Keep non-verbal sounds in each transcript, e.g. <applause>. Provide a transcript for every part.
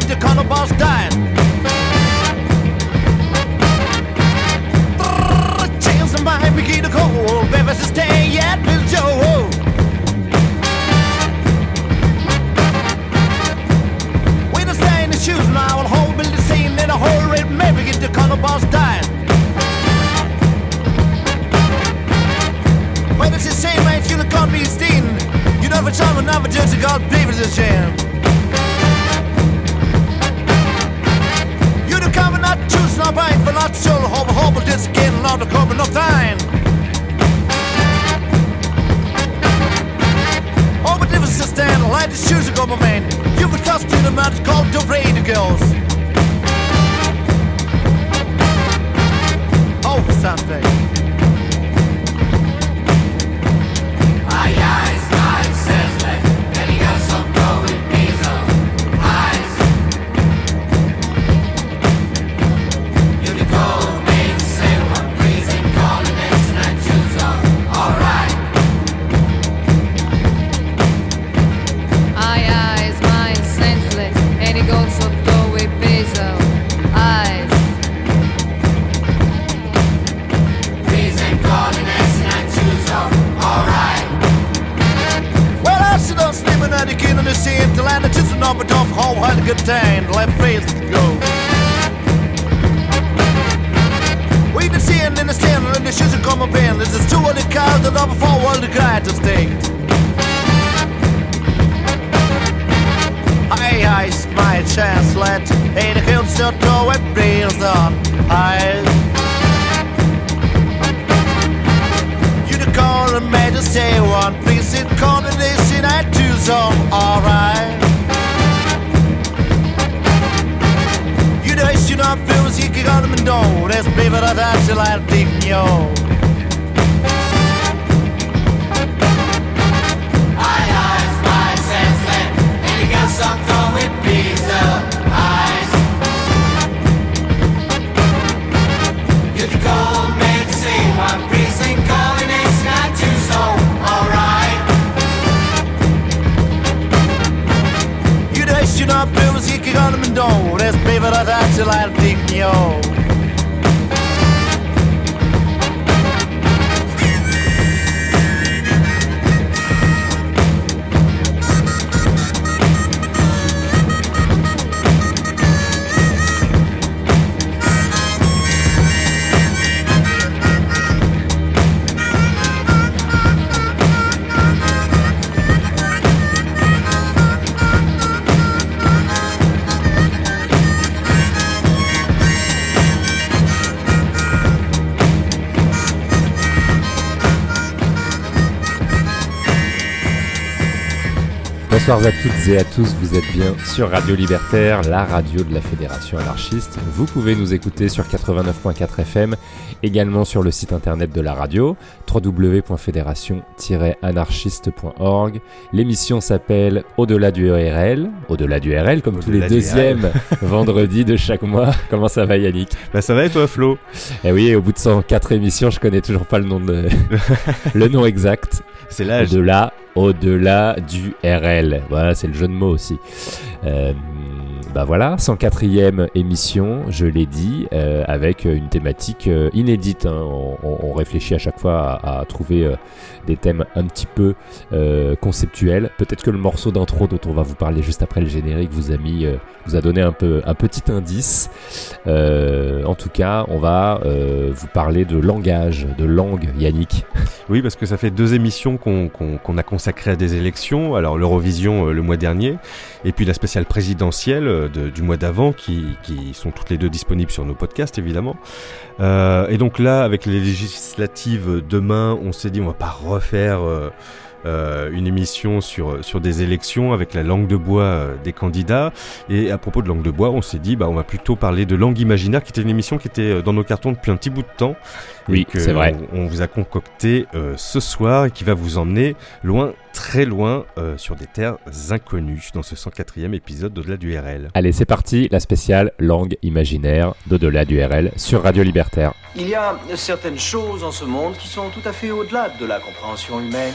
if the color boss dies. Chance of my bikini, to cold. Bevis is staying at Bill Joe. With the stay shoes now, I'll hold Bill the same. Then I hold red Maybe if the color boss dies. When it's the same, right? You can't be seen. You know, for some, another judge, God, believe it's a shame. the cover, not choose, not right, for not so hobble, hobble, this again, not the cover, not thine. All my differences stand, like the shoes of my man. You could trust to match called the radio girls. Oh, something. Aye, aye. Wel slimmen naar de kinderen zin. Te lijnen tussen op het of hooghartige tijn. Left face go. We de zin in the zin en de zussen komen binnen. Dus het is toe aan I my chance, let in de geel zo toe en breels dan. Hey. Call and made to say one, please sit corner this in is all alright. Jüdische Nordführer, I gegangen mit Don, das Baby, das hat sie leider dick, yo. Sucked on with pizza eyes. You're the gold man, same. kan me doen, is beter dat uit je laat Bonsoir à toutes et à tous, vous êtes bien sur Radio Libertaire, la radio de la Fédération anarchiste. Vous pouvez nous écouter sur 89.4 FM, également sur le site internet de la radio, www.fédération-anarchiste.org. L'émission s'appelle Au-delà du RL, Au-delà du RL, comme tous les deuxièmes <laughs> vendredis de chaque mois. Comment ça va Yannick? Bah ça va et toi Flo? Eh oui, au bout de 104 émissions, je connais toujours pas le nom de... <laughs> le nom exact. C'est l'âge. Au-delà, au-delà du RL. Voilà, c'est le jeu de mots aussi. Euh, bah voilà, 104e émission, je l'ai dit, euh, avec une thématique euh, inédite. hein. On, réfléchit à chaque fois à, trouver euh, des thèmes un petit peu conceptuels. Peut-être que le morceau d'intro dont on va vous parler juste après le générique vous a mis, vous a donné un peu un petit indice. En tout cas, on va vous parler de langage, de langue, Yannick. Oui, parce que ça fait deux émissions qu'on a consacrées à des élections. Alors l'Eurovision le mois dernier, et puis la spéciale présidentielle. Du mois d'avant qui, qui sont toutes les deux disponibles sur nos podcasts évidemment. Euh, et donc là, avec les législatives demain, on s'est dit on va pas refaire euh, euh, une émission sur, sur des élections avec la langue de bois euh, des candidats. Et à propos de langue de bois, on s'est dit bah on va plutôt parler de langue imaginaire, qui était une émission qui était euh, dans nos cartons depuis un petit bout de temps. Oui, c'est vrai. On, on vous a concocté euh, ce soir et qui va vous emmener loin, très loin, euh, sur des terres inconnues dans ce 104e épisode d'Au-delà du RL. Allez, c'est parti, la spéciale langue imaginaire d'au-delà du RL sur Radio Libertaire. Il y a certaines choses en ce monde qui sont tout à fait au-delà de la compréhension humaine.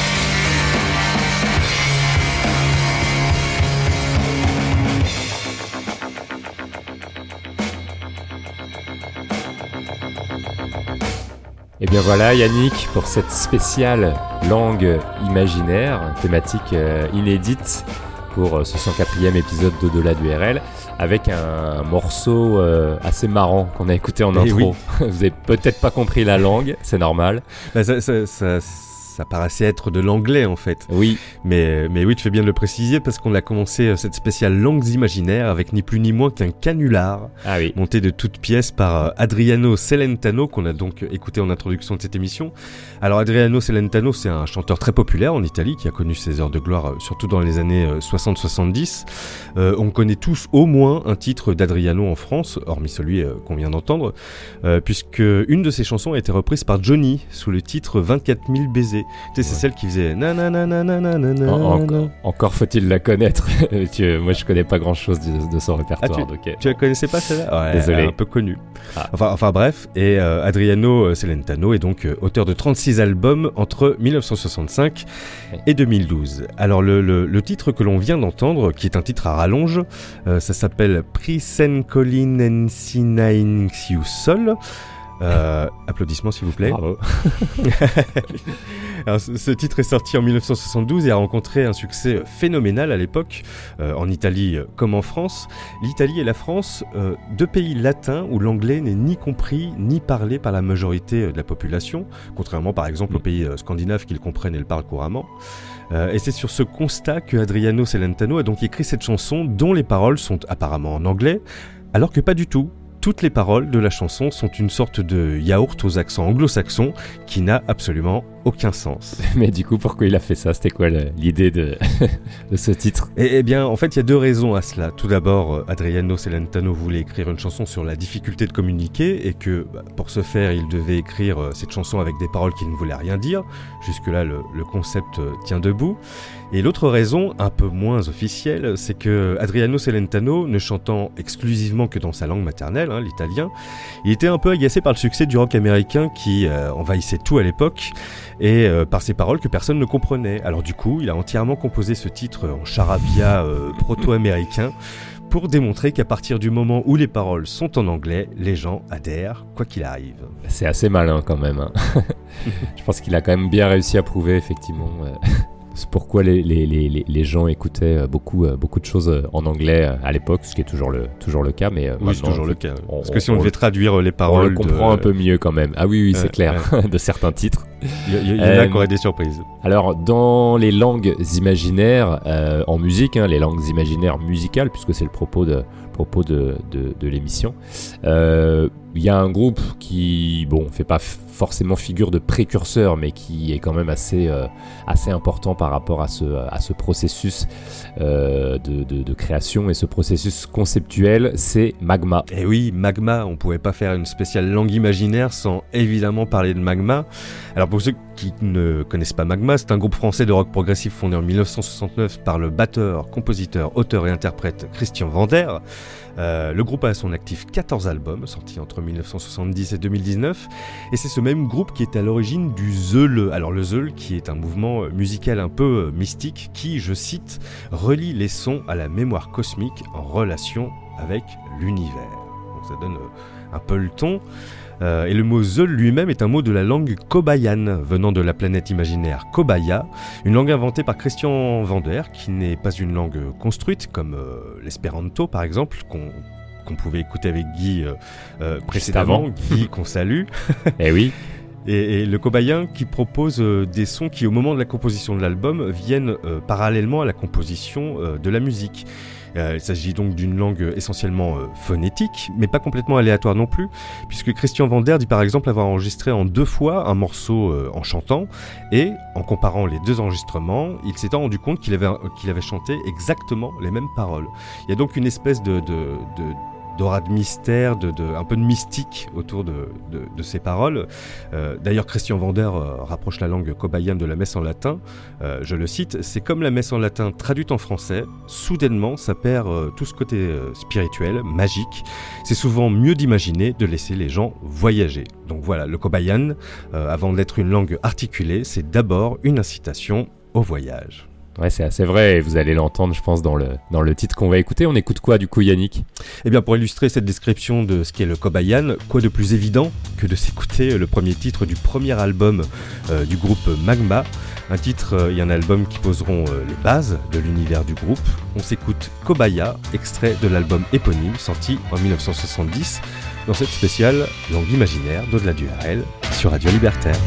Et bien voilà Yannick pour cette spéciale langue imaginaire, thématique euh, inédite pour euh, ce 104e épisode d'Au-delà du RL, avec un morceau euh, assez marrant qu'on a écouté en Eh intro. oui. <laughs> Vous avez peut-être pas compris la langue, c'est normal. Bah, ça, ça, ça, ça paraissait être de l'anglais en fait. Oui, Mais, mais oui, tu fais bien de le préciser parce qu'on a commencé euh, cette spéciale langues imaginaires avec ni plus ni moins qu'un canular ah oui. monté de toutes pièces par euh, Adriano Celentano qu'on a donc écouté en introduction de cette émission. Alors Adriano Celentano, c'est un chanteur très populaire en Italie qui a connu ses heures de gloire euh, surtout dans les années euh, 60-70. Euh, on connaît tous au moins un titre d'Adriano en France, hormis celui euh, qu'on vient d'entendre, euh, puisque une de ses chansons a été reprise par Johnny sous le titre 24 000 baisers. Tu sais, c'est Ouais. celle qui faisait. En- encore, encore faut-il la connaître. <laughs> Tu- moi je connais pas grand chose de, de son répertoire. Ah, tu- donc, euh, Tu la connaissais pas celle-là? Ouais, Désolé. Un peu connue. Ah. Enfin, enfin bref, et euh, Adriano euh, Celentano est donc euh, auteur de 36 albums entre 1965 et 2012. Alors le, le- le titre que l'on vient d'entendre, qui est un titre à rallonge, euh, ça s'appelle Prisen Colin Sol. Euh, applaudissements s'il vous plaît. bravo. <laughs> <laughs> Alors, ce, titre est sorti en 1972 et a rencontré un succès phénoménal à l'époque, euh, en Italie comme en France. L'Italie et la France, euh, deux pays latins où l'anglais n'est ni compris ni parlé par la majorité euh, de la population, contrairement par exemple aux Mm. pays scandinaves qui le comprennent et le parlent couramment. Euh, et c'est sur ce constat que Adriano Celentano a donc écrit cette chanson dont les paroles sont apparemment en anglais, alors que pas du tout. Toutes les paroles de la chanson sont une sorte de yaourt aux accents anglo-saxons qui n'a absolument aucun sens. <laughs> Mais du coup, pourquoi il a fait ça? C'était quoi l'idée de, <laughs> de ce titre? Et, eh bien, en fait, il y a deux raisons à cela. Tout d'abord, euh, Adriano Celentano voulait écrire une chanson sur la difficulté de communiquer et que, bah, pour ce faire, il devait écrire euh, cette chanson avec des paroles qui ne voulaient rien dire. Jusque-là, le, le concept euh, tient debout. Et l'autre raison, un peu moins officielle, c'est que Adriano Celentano, ne chantant exclusivement que dans sa langue maternelle, hein, l'italien, il était un peu agacé par le succès du rock américain qui euh, envahissait tout à l'époque et euh, par ses paroles que personne ne comprenait. Alors du coup, il a entièrement composé ce titre en charabia euh, proto-américain pour démontrer qu'à partir du moment où les paroles sont en anglais, les gens adhèrent quoi qu'il arrive. C'est assez malin quand même. hein. <laughs> Je pense qu'il a quand même bien réussi à prouver effectivement c'est pourquoi les, les, les, gens écoutaient euh, beaucoup, euh, beaucoup de choses euh, en anglais à l'époque, ce qui est toujours le, toujours le cas. Mais Oui, c'est toujours le cas. on- Parce que si on, on- devait traduire les on paroles, le comprend de- un peu mieux quand même. Ah oui, oui, c'est clair, <laughs> de certains titres. Il y, en a Euh, qui auraient des surprises. Alors, dans les langues imaginaires en musique, hein, les langues imaginaires musicales, puisque c'est le propos de, propos de, de, de l'émission, il y a un groupe qui, bon, fait pas forcément figure de précurseur, mais qui est quand même assez, euh, assez important par rapport à ce, processus euh, de, de, création et ce processus conceptuel, c'est Magma. Et Eh oui, Magma, on pouvait pas faire une spéciale langue imaginaire sans évidemment parler de Magma. Alors pour ceux qui ne connaissent pas Magma, c'est un groupe français de rock progressif fondé en 1969 par le batteur, compositeur, auteur et interprète Christian Vander. Euh, le groupe a à son actif 14 albums sortis entre 1970 et 2019 et c'est ce même groupe qui est à l'origine du Zeule. Alors le Zeule qui est un mouvement musical un peu euh, mystique qui, je cite, relie les sons à la mémoire cosmique en relation avec l'univers. Donc ça donne euh, un peu le ton. Euh, et le mot Zeul lui-même est un mot de la langue kobayan, venant de la planète imaginaire Kobaya, une langue inventée par Christian Vander, qui n'est pas une langue construite comme euh, l'espéranto par exemple, qu'on pouvait écouter avec Guy euh, précédemment, Guy qu'on salue. <laughs> Eh oui. Et, et le cobayen qui propose euh, des sons qui, au moment de la composition de l'album, viennent euh, parallèlement à la composition euh, de la musique. Euh, il s'agit donc d'une langue essentiellement euh, phonétique, mais pas complètement aléatoire non plus, puisque Christian Vander dit par exemple avoir enregistré en deux fois un morceau euh, en chantant, et en comparant les deux enregistrements, il s'était rendu compte qu'il avait, avait chanté exactement les mêmes paroles. Il y a donc une espèce de d'aura de mystère, un peu de mystique autour de, ces paroles. Euh, D'ailleurs, Christian Vander euh, rapproche la langue cobayenne de la messe en latin. Euh, je le cite, c'est comme la messe en latin traduite en français. Soudainement, ça perd tout ce côté spirituel, magique. C'est souvent mieux d'imaginer de laisser les gens voyager. Donc voilà, le cobayan, euh, avant d'être une langue articulée, c'est d'abord une incitation au voyage. Ouais, c'est assez vrai, et vous allez l'entendre, je pense, dans le, titre qu'on va écouter. On écoute quoi, du coup, Yannick? Eh bien, pour illustrer cette description de ce qu'est le Kobayan, quoi de plus évident que de s'écouter le premier titre du premier album euh, du groupe Magma, un titre euh, et un album qui poseront euh, les bases de l'univers du groupe. On s'écoute Kobaya, extrait de l'album éponyme sorti en 1970 dans cette spéciale langue imaginaire d'au-delà du RL sur Radio Libertaire.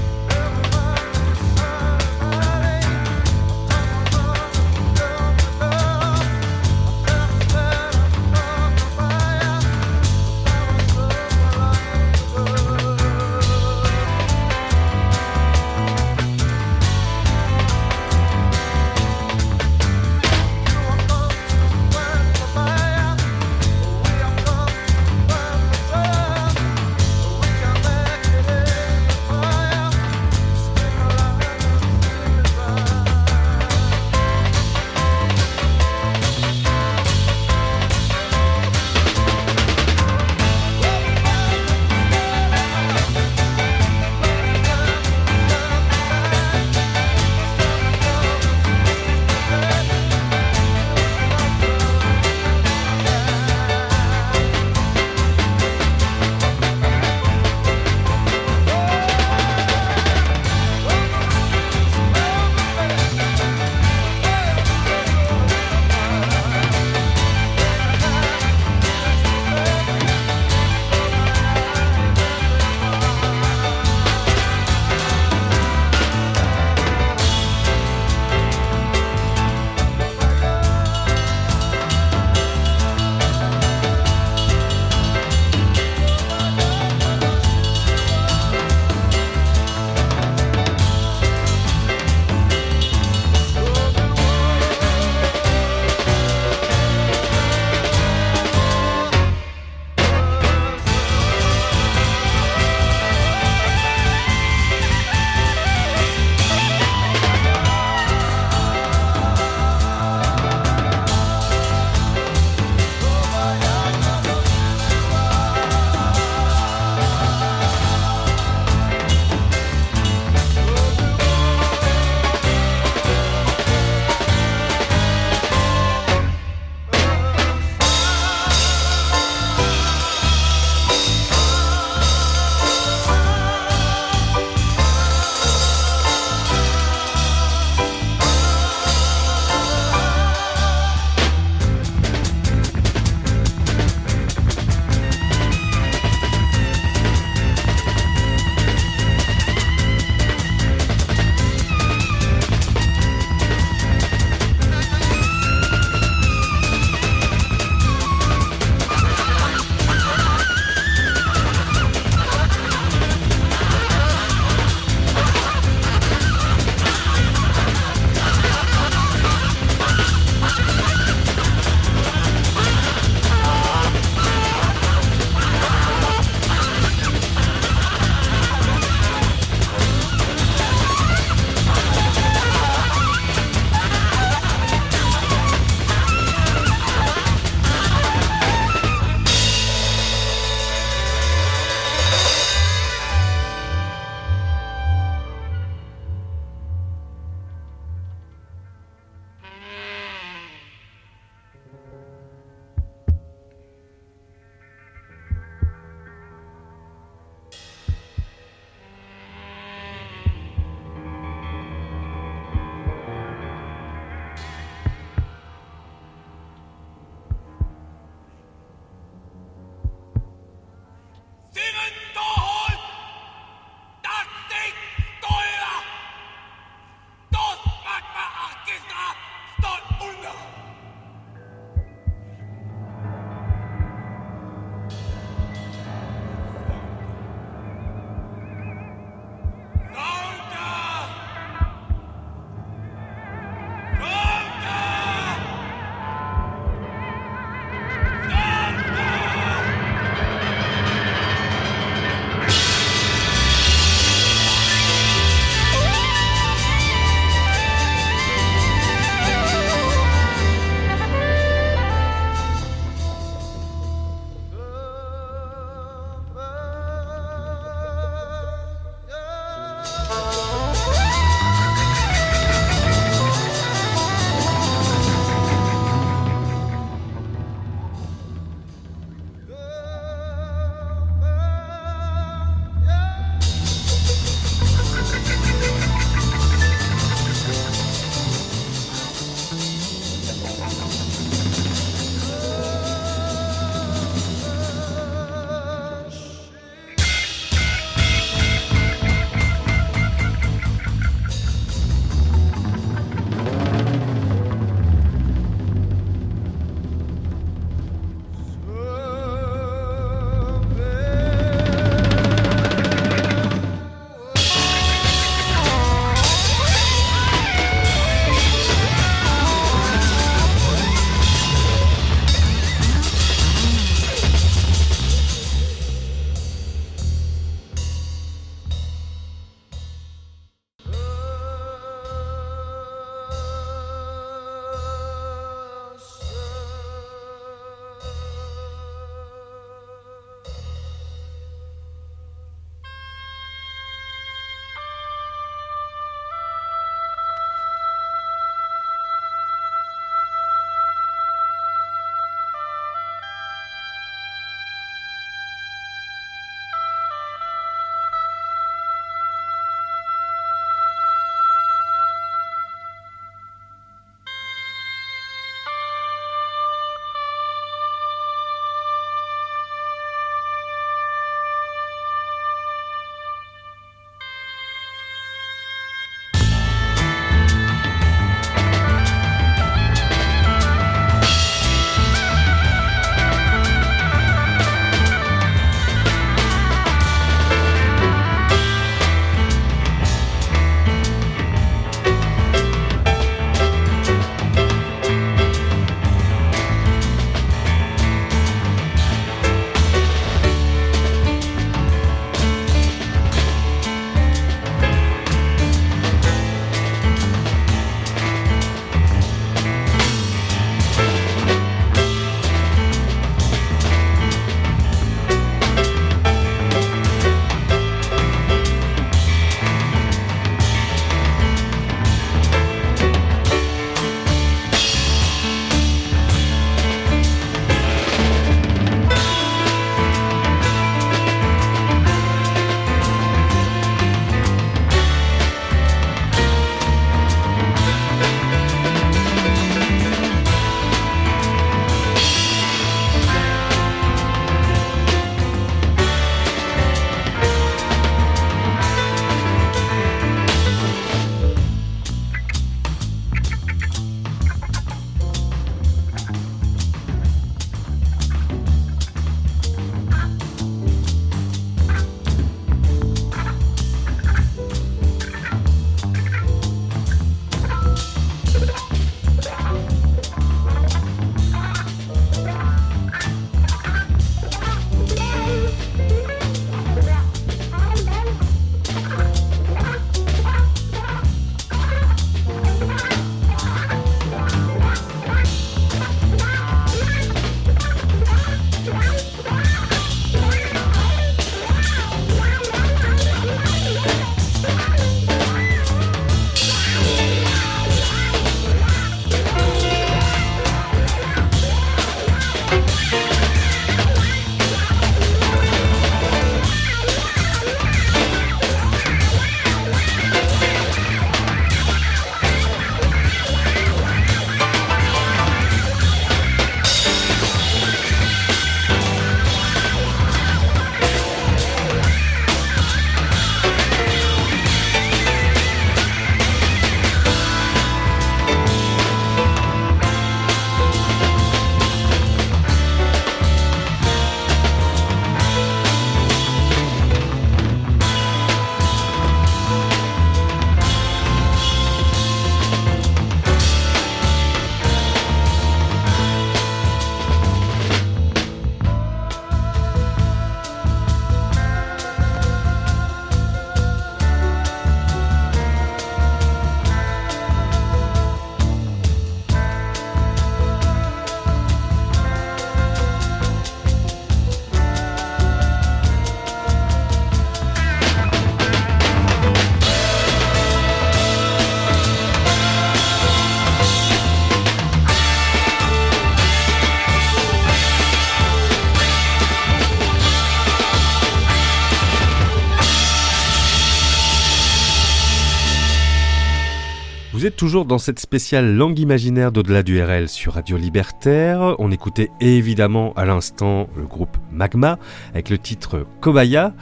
Toujours dans cette spéciale langue imaginaire d'au-delà du RL sur Radio Libertaire. On écoutait évidemment à l'instant le groupe Magma avec le titre Kobaya.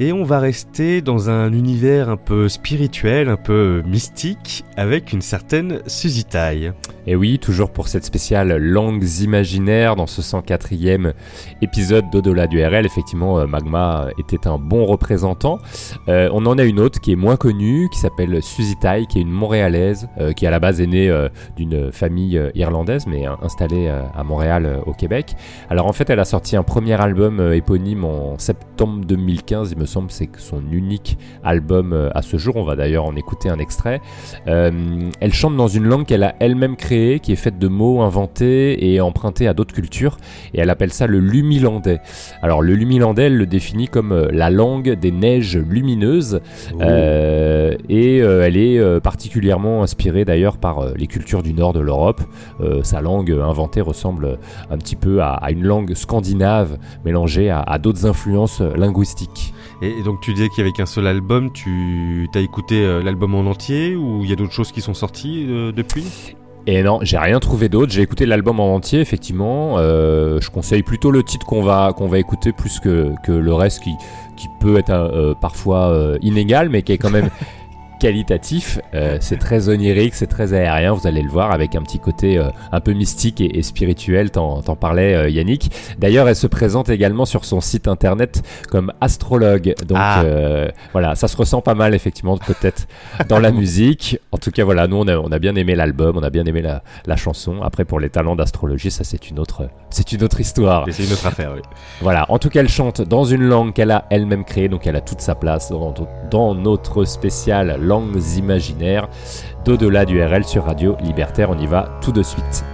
Et on va rester dans un univers un peu spirituel, un peu mystique, avec une certaine Suzy Tai. Et oui, toujours pour cette spéciale langues imaginaires dans ce 104e épisode d'Au-delà du RL. Effectivement, euh, Magma était un bon représentant. Euh, on en a une autre qui est moins connue, qui s'appelle Suzy Tai, qui est une Montréalaise, euh, qui à la base est née d'une famille irlandaise, mais installée à Montréal, au Québec. Alors en fait, elle a sorti un premier album éponyme en septembre 2015, il me semble, c'est son unique album euh, à ce jour. On va d'ailleurs en écouter un extrait. Euh, elle chante dans une langue qu'elle a elle-même créée, qui est faite de mots inventés et empruntés à d'autres cultures, et elle appelle ça le lumilandais. Alors le lumilandais, elle le définit comme euh, la langue des neiges lumineuses, euh, et euh, elle est particulièrement inspirée d'ailleurs par les cultures du nord de l'Europe. Sa langue inventée ressemble un petit peu à, à une langue scandinave mélangée à, à d'autres influences linguistiques. Et, et donc tu disais qu'il y avait qu'un seul album, tu as écouté euh, l'album en entier ou il y a d'autres choses qui sont sorties euh, depuis? Et non, j'ai rien trouvé d'autre. J'ai écouté l'album en entier, effectivement. Euh, je conseille plutôt le titre qu'on va qu'on va écouter plus que, que le reste qui qui peut être euh, parfois euh, inégal, mais qui est quand même <laughs> qualitatif. Euh, c'est très onirique, c'est très aérien. Vous allez le voir avec un petit côté euh, un peu mystique et, et spirituel. T'en t'en parlais, euh, Yannick. D'ailleurs, elle se présente également sur son site internet comme astrologue. Donc Ah. voilà, ça se ressent pas mal effectivement peut-être dans la <laughs> musique. En tout cas, voilà, nous on a, on a bien aimé l'album, on a bien aimé la, la chanson. Après, pour les talents d'astrologie, ça c'est une autre, c'est une autre histoire. Et C'est une autre affaire, oui. Voilà, en tout cas, elle chante dans une langue qu'elle a elle-même créée, donc elle a toute sa place dans, dans notre spécial imaginaires d'au-delà du RL sur Radio Libertaire. On y va tout de suite.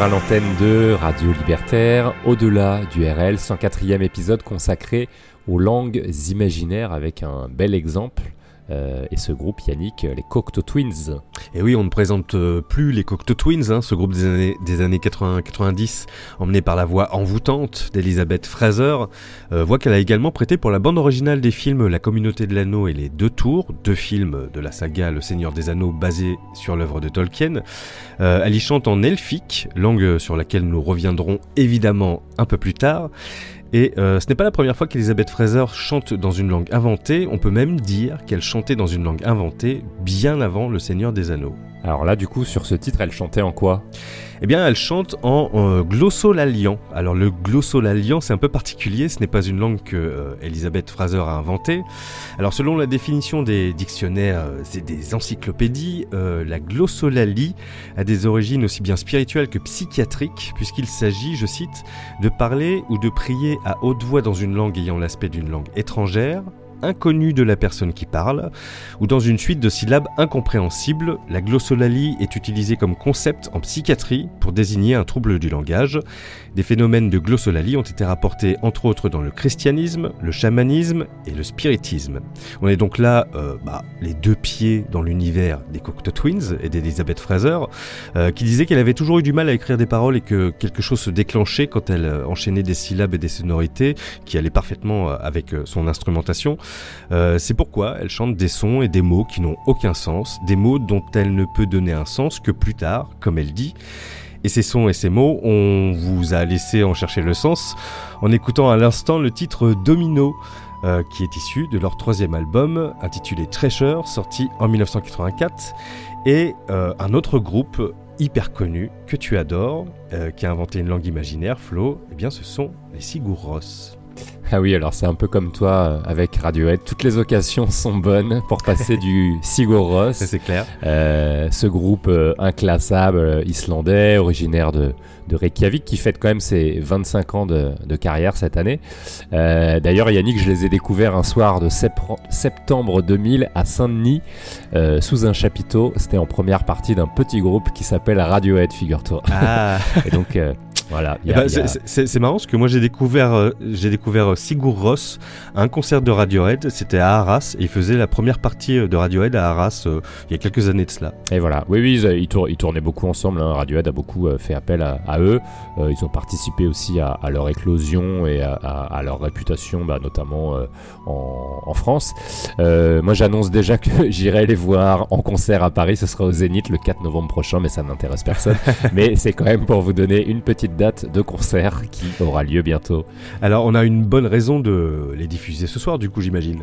À l'antenne de Radio Libertaire, au-delà du RL, 104e épisode consacré aux langues imaginaires avec un bel exemple. euh, et ce groupe, Yannick, les Cocteau Twins. Et oui, on ne présente euh, plus les Cocteau Twins, hein, ce groupe des années, des années 80-90, emmené par la voix envoûtante d'Elizabeth Fraser, euh, voix qu'elle a également prêtée pour la bande originale des films La Communauté de l'Anneau et Les Deux Tours, deux films de la saga Le Seigneur des Anneaux basés sur l'œuvre de Tolkien. Euh, elle y chante en elfique, langue sur laquelle nous reviendrons évidemment un peu plus tard. Et euh, ce n'est pas la première fois qu'Elizabeth Fraser chante dans une langue inventée, on peut même dire qu'elle chantait dans une langue inventée bien avant Le Seigneur des Anneaux. Alors là, du coup, sur ce titre, elle chantait en quoi? Eh bien, elle chante en euh, glossolalian. Alors le glossolalian, c'est un peu particulier, ce n'est pas une langue que euh, Fraser a inventée. Alors selon la définition des dictionnaires euh, et des encyclopédies, euh, la glossolalie a des origines aussi bien spirituelles que psychiatriques, puisqu'il s'agit, je cite, de parler ou de prier à haute voix dans une langue ayant l'aspect d'une langue étrangère, inconnue de la personne qui parle, ou dans une suite de syllabes incompréhensibles. La glossolalie est utilisée comme concept en psychiatrie pour désigner un trouble du langage. Des phénomènes de glossolalie ont été rapportés entre autres dans le christianisme, le chamanisme et le spiritisme. On est donc là, euh, bah, les deux pieds dans l'univers des Cocteau Twins et d'Elizabeth Fraser, euh, qui disait qu'elle avait toujours eu du mal à écrire des paroles et que quelque chose se déclenchait quand elle euh, enchaînait des syllabes et des sonorités qui allaient parfaitement avec son instrumentation. C'est pourquoi elle chante des sons et des mots qui n'ont aucun sens, des mots dont elle ne peut donner un sens que plus tard, comme elle dit. Et ces sons et ces mots, on vous a laissé en chercher le sens en écoutant à l'instant le titre Domino, euh, qui est issu de leur troisième album intitulé Treasure, sorti en 1984, et euh, un autre groupe hyper connu que tu adores, euh, qui a inventé une langue imaginaire, Flo, eh bien ce sont les Sigur. Ah oui, alors c'est un peu comme toi euh, avec Radiohead. Toutes les occasions sont bonnes pour passer du <laughs> Sigur Rós. C'est clair. Euh, ce groupe euh, inclassable islandais, originaire de, de Reykjavik, qui fête quand même ses 25 ans de, de carrière cette année. Euh, D'ailleurs, Yannick, je les ai découverts un soir de septembre 2000 à Saint-Denis, sous un chapiteau. C'était en première partie d'un petit groupe qui s'appelle Radiohead, figure-toi. Ah <laughs> Et donc, voilà. Eh a- ben, c'est- marrant parce que moi j'ai découvert, euh, j'ai découvert euh, Sigur Rós à un concert de Radiohead, c'était à Arras, et il faisait la première partie euh, de Radiohead à Arras euh, il y a quelques années de cela. Et voilà. Oui, oui, ils, ils tour- ils tournaient beaucoup ensemble. hein. Radiohead a beaucoup fait appel à, à eux. Ils ont participé aussi à, à leur éclosion et à, leur réputation, bah, notamment en, en France. Moi, j'annonce déjà que <laughs> j'irai les voir en concert à Paris. Ce sera au Zénith le 4 novembre prochain, mais ça n'intéresse personne. <laughs> mais c'est quand même pour vous donner une petite date de concert qui aura lieu bientôt. Alors on a une bonne raison de les diffuser ce soir du coup j'imagine.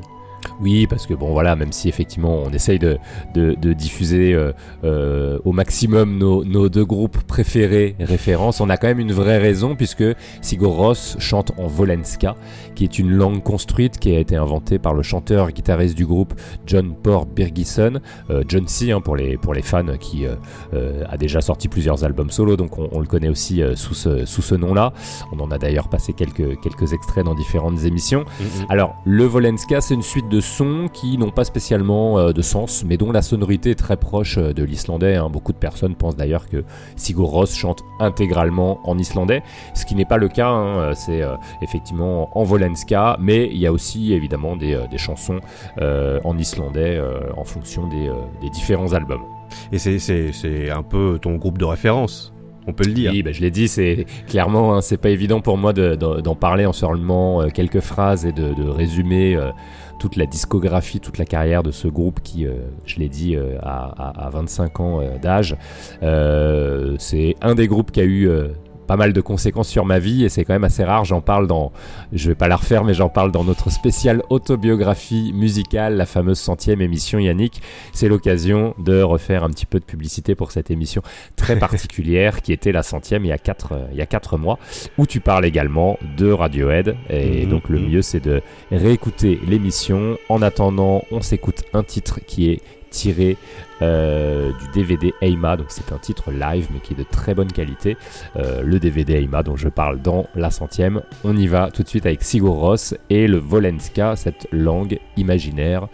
Oui, parce que bon voilà, même si effectivement on essaye de, de, de diffuser euh, euh, au maximum nos, nos deux groupes préférés références, on a quand même une vraie raison puisque Sigur Rós chante en Volenska, qui est une langue construite qui a été inventée par le chanteur et guitariste du groupe John Port Birgisson, euh, John C hein, pour les pour les fans qui a déjà sorti plusieurs albums solo, donc on, on le connaît aussi sous ce sous ce nom-là. On en a d'ailleurs passé quelques quelques extraits dans différentes émissions. Alors, le Volenska, c'est une suite de sons qui n'ont pas spécialement euh, de sens, mais dont la sonorité est très proche euh, de l'islandais. hein. Beaucoup de personnes pensent d'ailleurs que Sigur Rós chante intégralement en islandais, ce qui n'est pas le cas. hein. Euh, C'est euh, effectivement en Volenska, mais il y a aussi évidemment des, des chansons euh, en islandais euh, en fonction des, des différents albums. Et c'est- un peu ton groupe de référence, on peut le dire. Oui, bah, je l'ai dit, c'est clairement, hein, c'est pas évident pour moi de- de- d'en parler en seulement quelques phrases et de, de résumer euh, toute la discographie, toute la carrière de ce groupe qui, euh, je l'ai dit, euh, a- a 25 ans euh, d'âge. Euh, c'est un des groupes qui a eu euh, pas mal de conséquences sur ma vie et c'est quand même assez rare. J'en parle dans, je vais pas la refaire, mais j'en parle dans notre spéciale autobiographie musicale, la fameuse centième émission Yannick. C'est l'occasion de refaire un petit peu de publicité pour cette émission très <laughs> particulière qui était la centième il y a quatre, euh, il y a quatre mois, où tu parles également de Radiohead. Et Mhm, donc le mhm. mieux c'est de réécouter l'émission. En attendant, on s'écoute un titre qui est tiré euh, du DVD Eima, donc c'est un titre live mais qui est de très bonne qualité. Euh, le DVD Eima dont je parle dans la centième. On y va tout de suite avec Sigur Rós et le Volenska, cette langue imaginaire,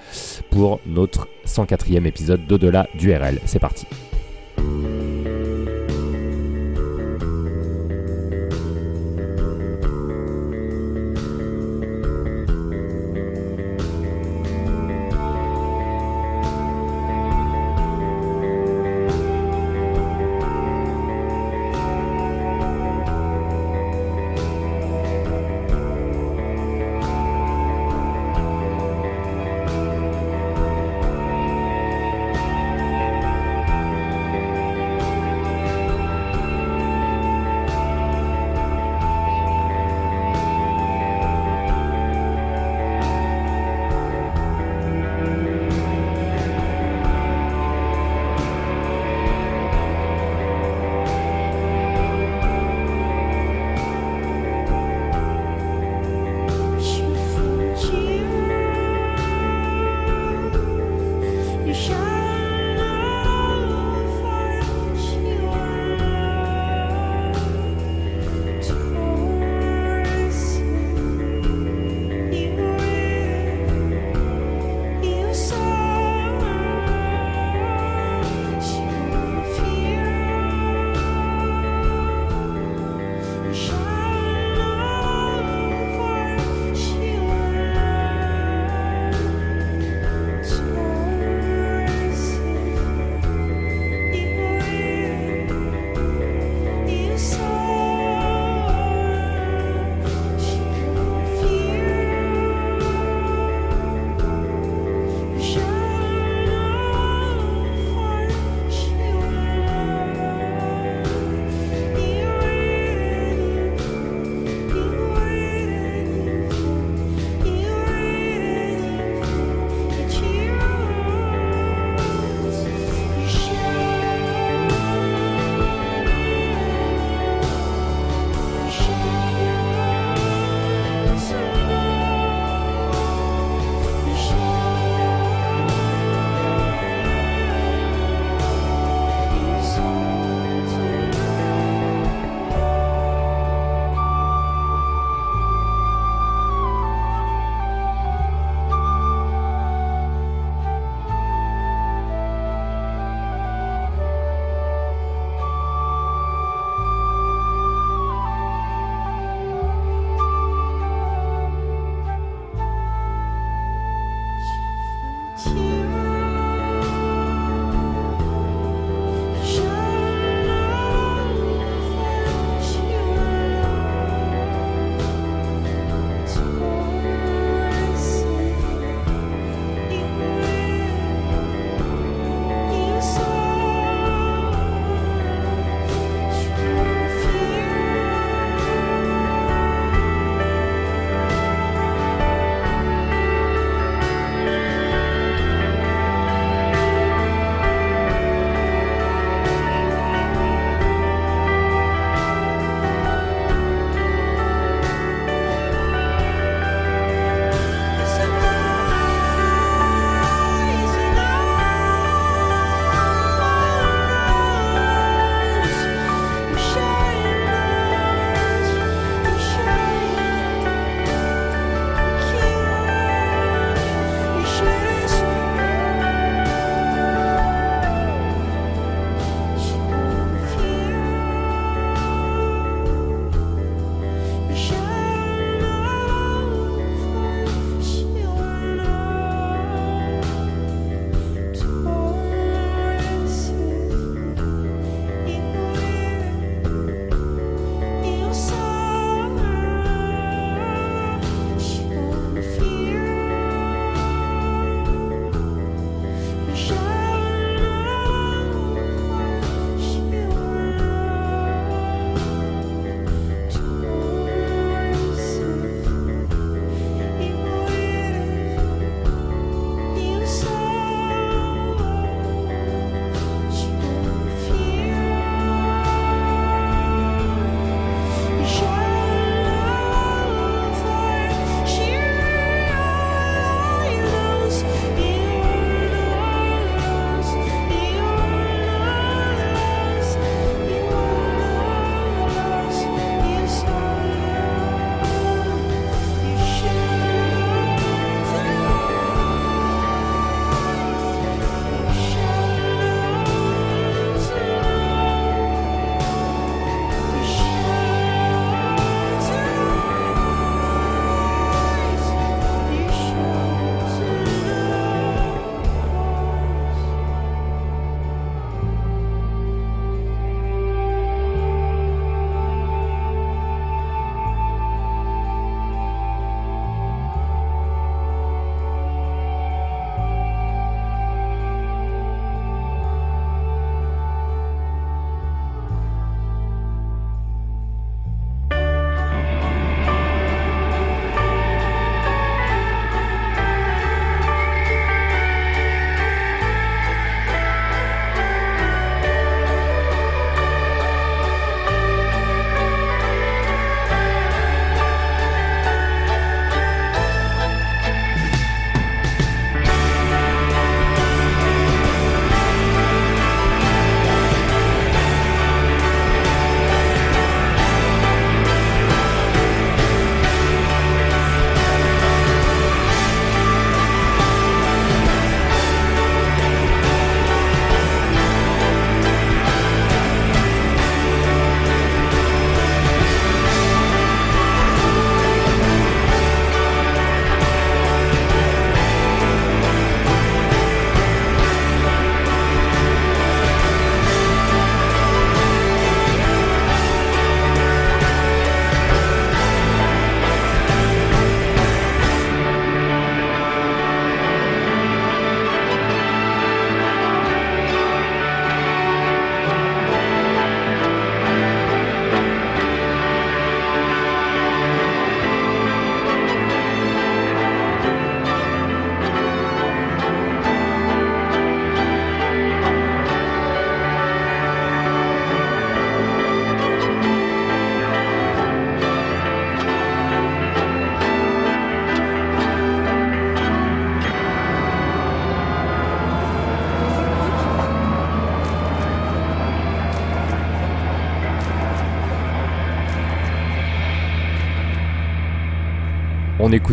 pour notre 104e épisode d'Au-delà du RL. C'est parti.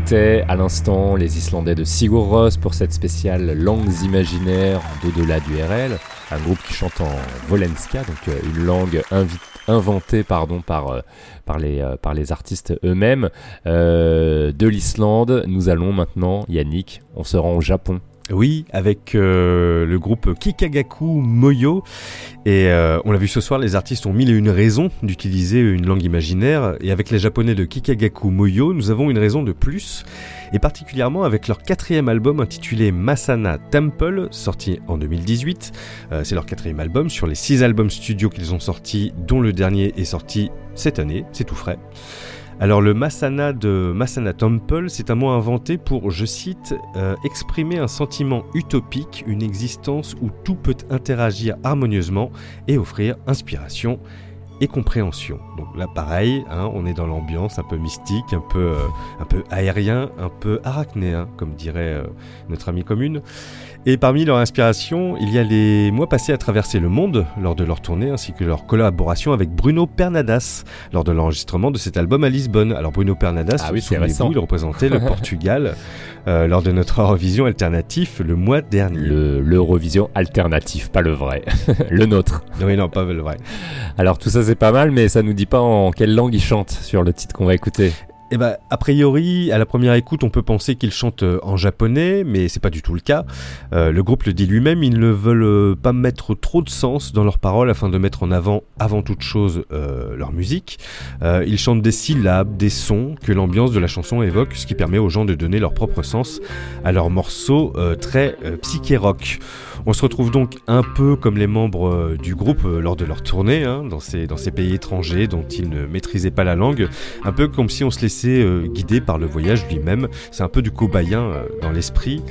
On écoutait à l'instant les Islandais de Sigur Rós pour cette spéciale Langues imaginaires d'au-delà du RL, un groupe qui chante en volenska, donc euh, une langue inventée pardon, par, euh, par, les, euh, par les artistes eux-mêmes. De l'Islande, nous allons maintenant, Yannick, on se rend au Japon. Oui, avec euh, le groupe Kikagaku Moyo. Et euh, on l'a vu ce soir, les artistes ont mille et une raisons d'utiliser une langue imaginaire. Et avec les japonais de Kikagaku Moyo, nous avons une raison de plus. Et particulièrement avec leur quatrième album intitulé Masana Temple, sorti en 2018. Euh, C'est leur quatrième album sur les six albums studio qu'ils ont sortis, dont le dernier est sorti cette année, c'est tout frais. Alors le Masana de Masana Temple, c'est un mot inventé pour, je cite, euh, exprimer un sentiment utopique, une existence où tout peut interagir harmonieusement et offrir inspiration et compréhension. Donc là pareil, hein, on est dans l'ambiance un peu mystique, un peu, euh, un peu aérien, un peu arachnéen, comme dirait euh, notre ami commune. Et parmi leurs inspirations, il y a les mois passés à traverser le monde lors de leur tournée, ainsi que leur collaboration avec Bruno Pernadas lors de l'enregistrement de cet album à Lisbonne. Alors Bruno Pernadas, Ah oui, c'est souvenez-vous, il représentait le <laughs> Portugal euh, lors de notre Eurovision alternatif le mois dernier. Le- L'Eurovision alternatif, pas le vrai. <laughs> le nôtre. Oui, non, pas le vrai. Alors tout ça c'est pas mal, mais ça nous dit pas en quelle langue ils chantent sur le titre qu'on va écouter. Eh ben, a priori, à la première écoute, on peut penser qu'ils chantent euh, en japonais, mais c'est pas du tout le cas. Euh, le groupe le dit lui-même, ils ne veulent euh, pas mettre trop de sens dans leurs paroles afin de mettre en avant, avant toute chose, leur musique. Ils chantent des syllabes, des sons que l'ambiance de la chanson évoque, ce qui permet aux gens de donner leur propre sens à leurs morceaux très psyché rock. On se retrouve donc un peu comme les membres du groupe lors de leur tournée, hein, dans ces pays étrangers dont ils ne maîtrisaient pas la langue, un peu comme si on se laissait euh, guider par le voyage lui-même. C'est un peu du cobayen euh, dans l'esprit.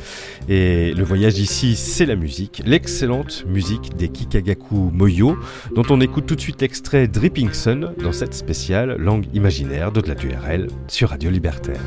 Et le voyage ici, c'est la musique, l'excellente musique des Kikagaku Moyo, dont on écoute tout de suite l'extrait Dripping Sun dans cette spéciale langue imaginaire de la DURL sur Radio Libertaire.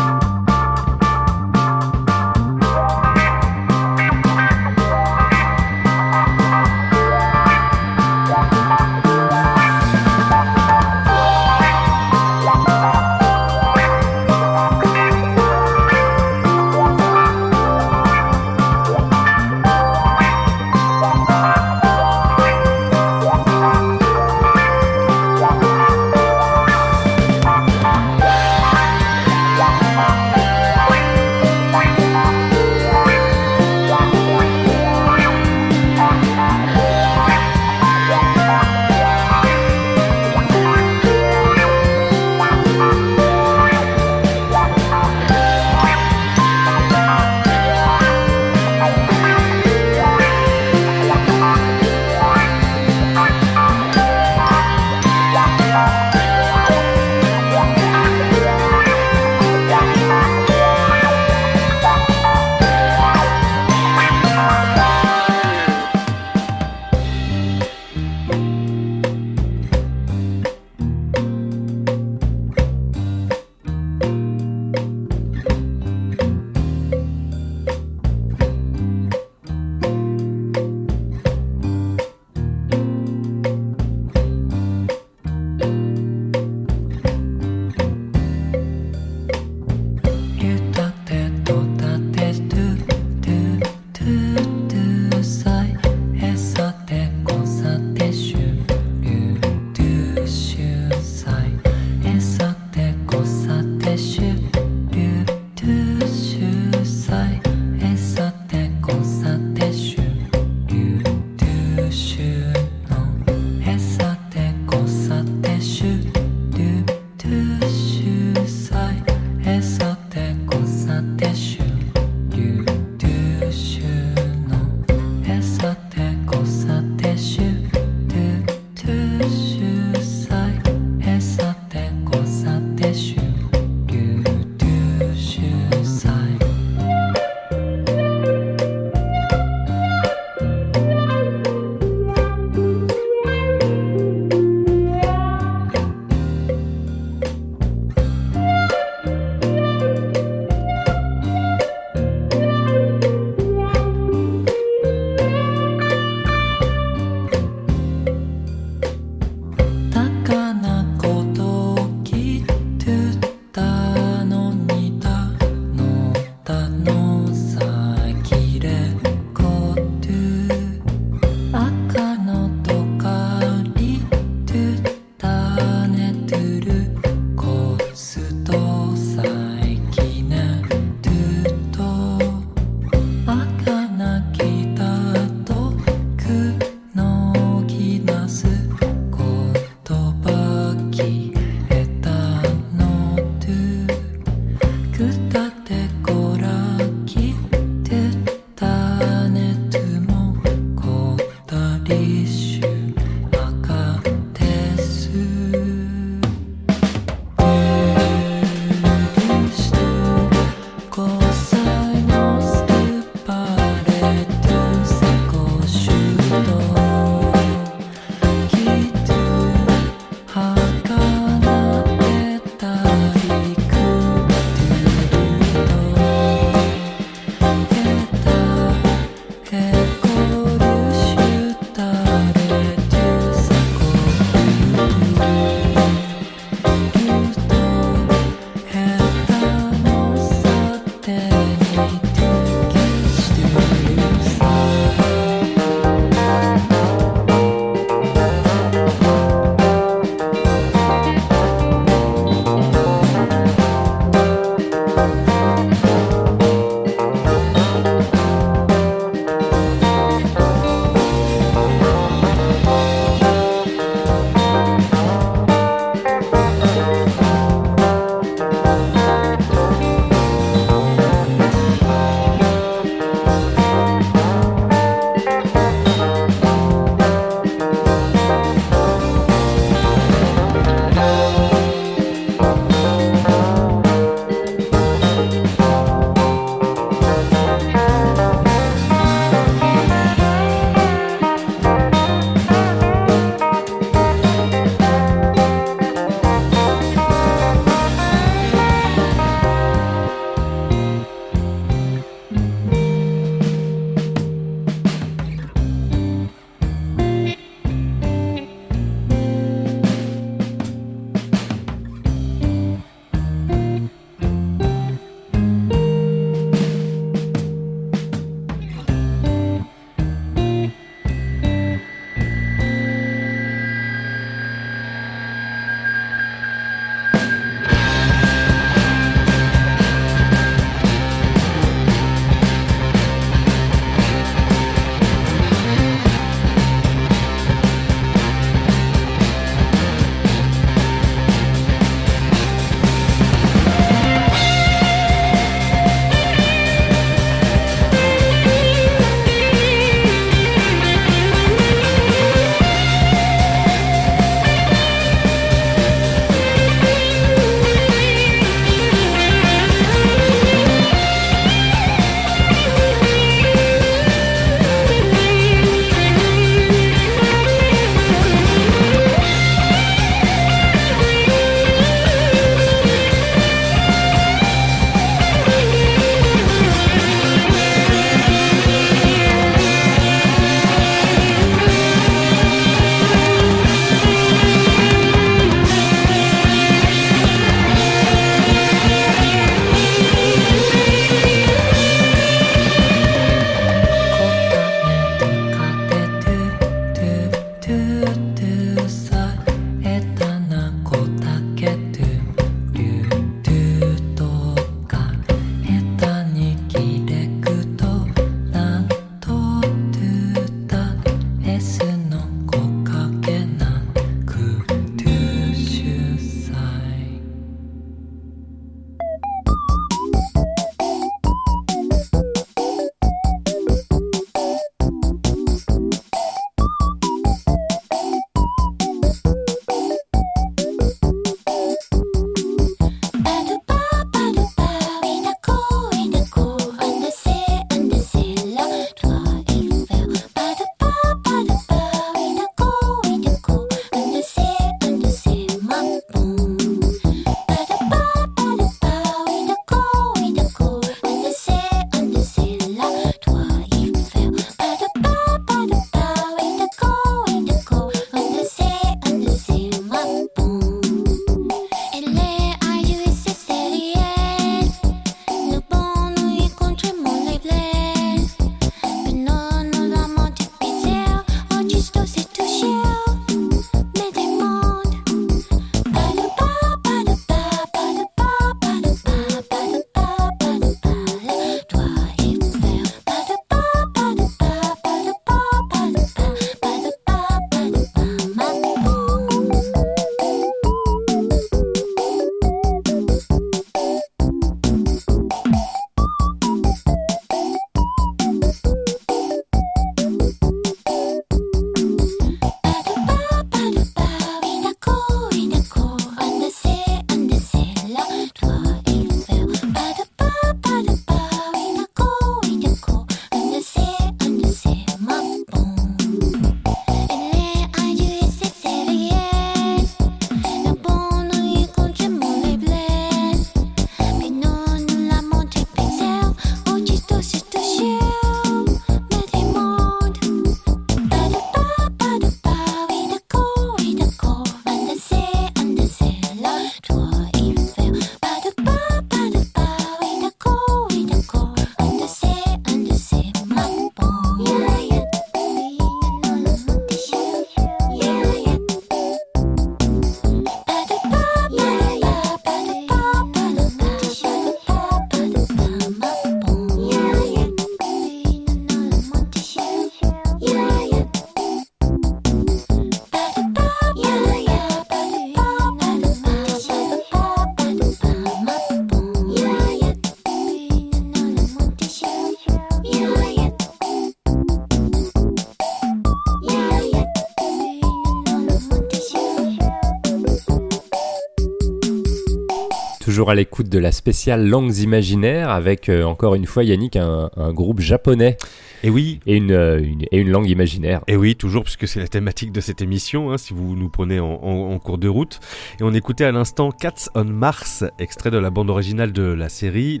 De la spéciale Langues imaginaires avec euh, encore une fois Yannick un, un groupe japonais Et oui, et une, euh, une- et une langue imaginaire. Et oui, toujours, puisque c'est la thématique de cette émission, hein, si vous nous prenez en, en- en cours de route. Et on écoutait à l'instant Cats on Mars, extrait de la bande originale de la série,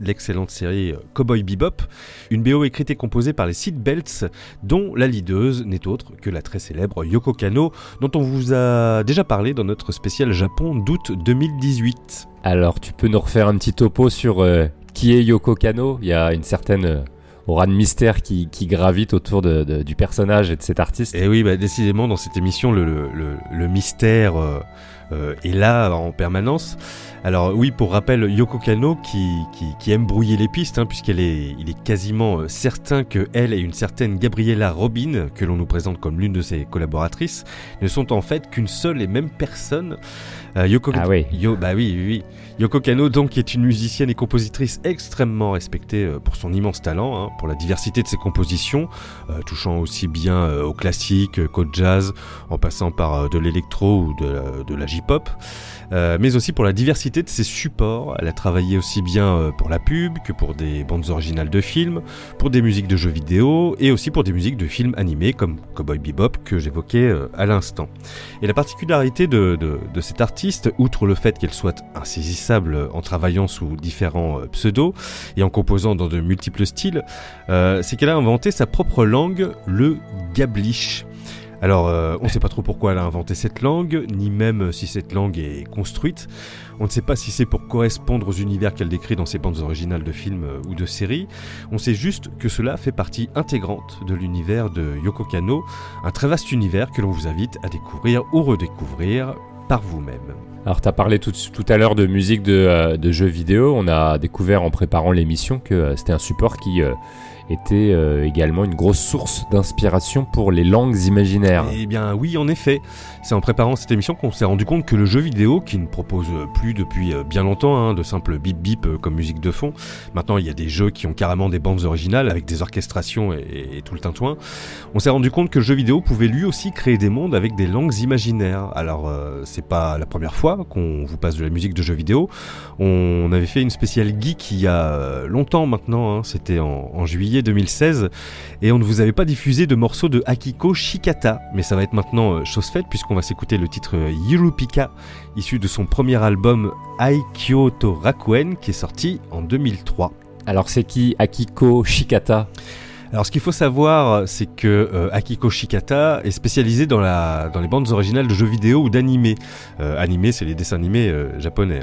l'excellente série euh, Cowboy Bebop. Une BO écrite et composée par les Seatbelts, dont la leaduse n'est autre que la très célèbre Yoko Kano, dont on vous a déjà parlé dans notre spécial Japon d'août 2018. Alors tu peux nous refaire un petit topo sur euh, qui est Yoko Kano? Il y a une certaine euh, aura de mystère qui, gravite autour de- du personnage et de cet artiste. Et oui, bah, décidément, dans cette émission, le, mystère euh, est là en permanence. Alors oui, pour rappel, Yoko Kano qui, qui, qui aime brouiller les pistes, hein, puisqu'elle est, il est quasiment euh, certain que elle et une certaine Gabriella Robin, que l'on nous présente comme l'une de ses collaboratrices, ne sont en fait qu'une seule et même personne. Euh, Yoko, Ah oui. Yo, bah oui, oui, oui. Yoko Kano, donc, est une musicienne et compositrice extrêmement respectée euh, pour son immense talent, hein, pour la diversité de ses compositions, euh, touchant aussi bien euh, au classique euh, qu'au jazz, en passant par euh, de l'électro ou de, la- de la J-pop, euh, mais aussi pour la diversité de ses supports. Elle a travaillé aussi bien euh, pour la pub que pour des bandes originales de films, pour des musiques de jeux vidéo et aussi pour des musiques de films animés comme Cowboy Bebop que j'évoquais euh, à l'instant. Et la particularité de, cette artiste, outre le fait qu'elle soit insaisissable en travaillant sous différents pseudos et en composant dans de multiples styles, c'est qu'elle a inventé sa propre langue, le gablish. Alors, euh, on ne sait pas trop pourquoi elle a inventé cette langue, ni même si cette langue est construite. On ne sait pas si c'est pour correspondre aux univers qu'elle décrit dans ses bandes originales de films euh, ou de séries. On sait juste que cela fait partie intégrante de l'univers de Yoko Kano, un très vaste univers que l'on vous invite à découvrir ou redécouvrir par vous-même. Alors, tu as parlé tout, à l'heure de musique de, euh, de jeux vidéo. On a découvert en préparant l'émission que c'était un support qui était euh, également une grosse source d'inspiration pour les langues imaginaires. Eh bien oui, en effet. C'est en préparant cette émission qu'on s'est rendu compte que le jeu vidéo, qui ne propose plus depuis euh, bien longtemps hein, de simples bip bip euh, comme musique de fond, maintenant il y a des jeux qui ont carrément des bandes originales avec des orchestrations et, tout le tintouin. On s'est rendu compte que le jeu vidéo pouvait lui aussi créer des mondes avec des langues imaginaires. Alors euh, c'est pas la première fois qu'on vous passe de la musique de jeux vidéo. On avait fait une spéciale geek il y a longtemps maintenant, hein, c'était en, en juillet 2016, et on ne vous avait pas diffusé de morceaux de Akiko Shikata, mais ça va être maintenant chose faite puisqu'on va s'écouter le titre Yurupika, issu de son premier album Ai Kyoto Rakuen, qui est sorti en 2003. Alors, c'est qui Akiko Shikata? Alors ce qu'il faut savoir, c'est que euh, Akiko Shikata est spécialisée dans, la, dans les bandes originales de jeux vidéo ou d'animés. Euh, animés, c'est les dessins animés euh, japonais.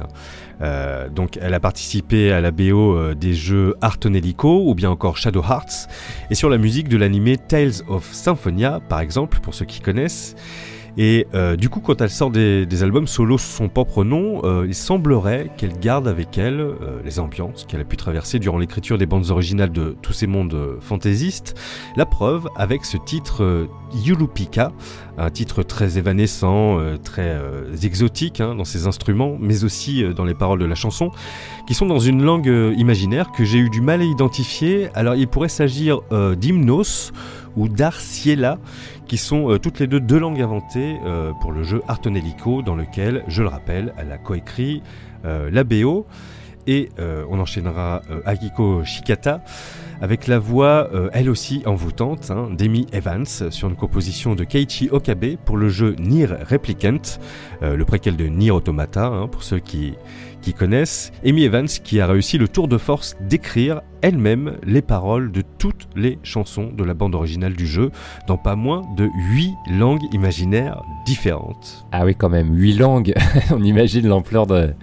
hein. Donc elle a participé à la BO des jeux Art Helico ou bien encore Shadow Hearts et sur la musique de l'animé Tales of Symphonia par exemple pour ceux qui connaissent. Et euh, du coup, quand elle sort des, albums solo sous son propre nom, euh, il semblerait qu'elle garde avec elle euh, les ambiances qu'elle a pu traverser durant l'écriture des bandes originales de tous ces mondes fantaisistes. La preuve avec ce titre Yurupika, un titre très évanescent, très exotique hein, dans ses instruments, mais aussi dans les paroles de la chanson, qui sont dans une langue imaginaire que j'ai eu du mal à identifier. Alors il pourrait s'agir d'Hymnos ou d'Arciela, qui sont euh, toutes les deux deux langues inventées euh, pour le jeu Artonelico, dans lequel, je le rappelle, elle a coécrit euh, la BO. Et on enchaînera Akiko Shikata avec la voix, elle aussi envoûtante, hein, d'Amy Evans sur une composition de Keiichi Okabe pour le jeu Nier Replicant, le préquel de Nier Automata, hein, pour ceux qui, connaissent. Amy Evans qui a réussi le tour de force d'écrire elle-même les paroles de toutes les chansons de la bande originale du jeu, dans pas moins de 8 langues imaginaires différentes. Ah oui, quand même, huit langues. <laughs> On imagine l'ampleur de,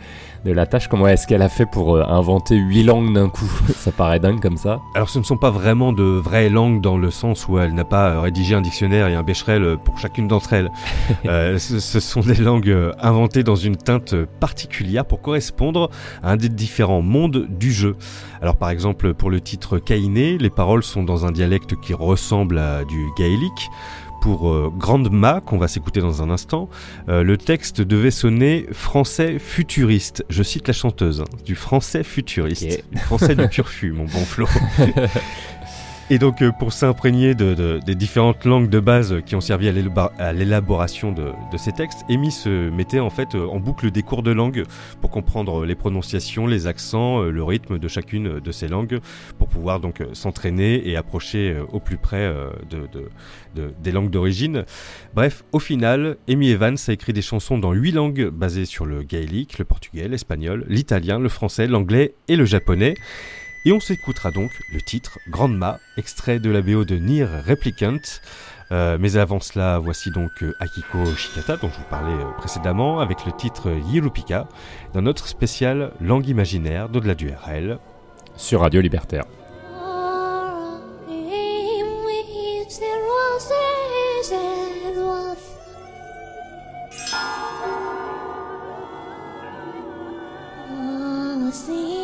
de la tâche. Comment est-ce qu'elle a fait pour euh, inventer huit langues d'un coup <laughs> Ça paraît dingue comme ça. Alors ce ne sont pas vraiment de vraies langues dans le sens où elle n'a pas euh, rédigé un dictionnaire et un bécherel pour chacune d'entre elles. <laughs> Euh, ce, ce sont des langues euh, inventées dans une teinte particulière pour correspondre à un des différents mondes du jeu. Alors par exemple pour le titre Kainé, les paroles sont dans un dialecte qui ressemble à du gaélique. Pour euh, Grande Ma, qu'on va s'écouter dans un instant, euh, le texte devait sonner français futuriste. Je cite la chanteuse, hein, du français futuriste. Du français du <laughs> pur fût, mon bon Flo. <laughs> Et donc, euh, pour s'imprégner de, de- des différentes langues de base qui ont servi à l'élaboration de, ces textes, Amy se mettait en fait euh, en boucle des cours de langue pour comprendre les prononciations, les accents, euh, le rythme de chacune de ces langues, pour pouvoir donc s'entraîner et approcher au plus près de, de- de- des langues d'origine. Bref, au final, Amy Evans a écrit des chansons dans huit langues basées sur le gaélique, le portugais, l'espagnol, l'italien, le français, l'anglais et le japonais. Et on s'écoutera donc le titre Grandma, extrait de la BO de Nier Replicant. Euh, mais avant cela, voici donc euh, Akiko Shikata, dont je vous parlais euh, précédemment, avec le titre Yirupika, dans notre spécial Langue imaginaire d'au-delà du RL. Sur Radio Libertaire. Hãy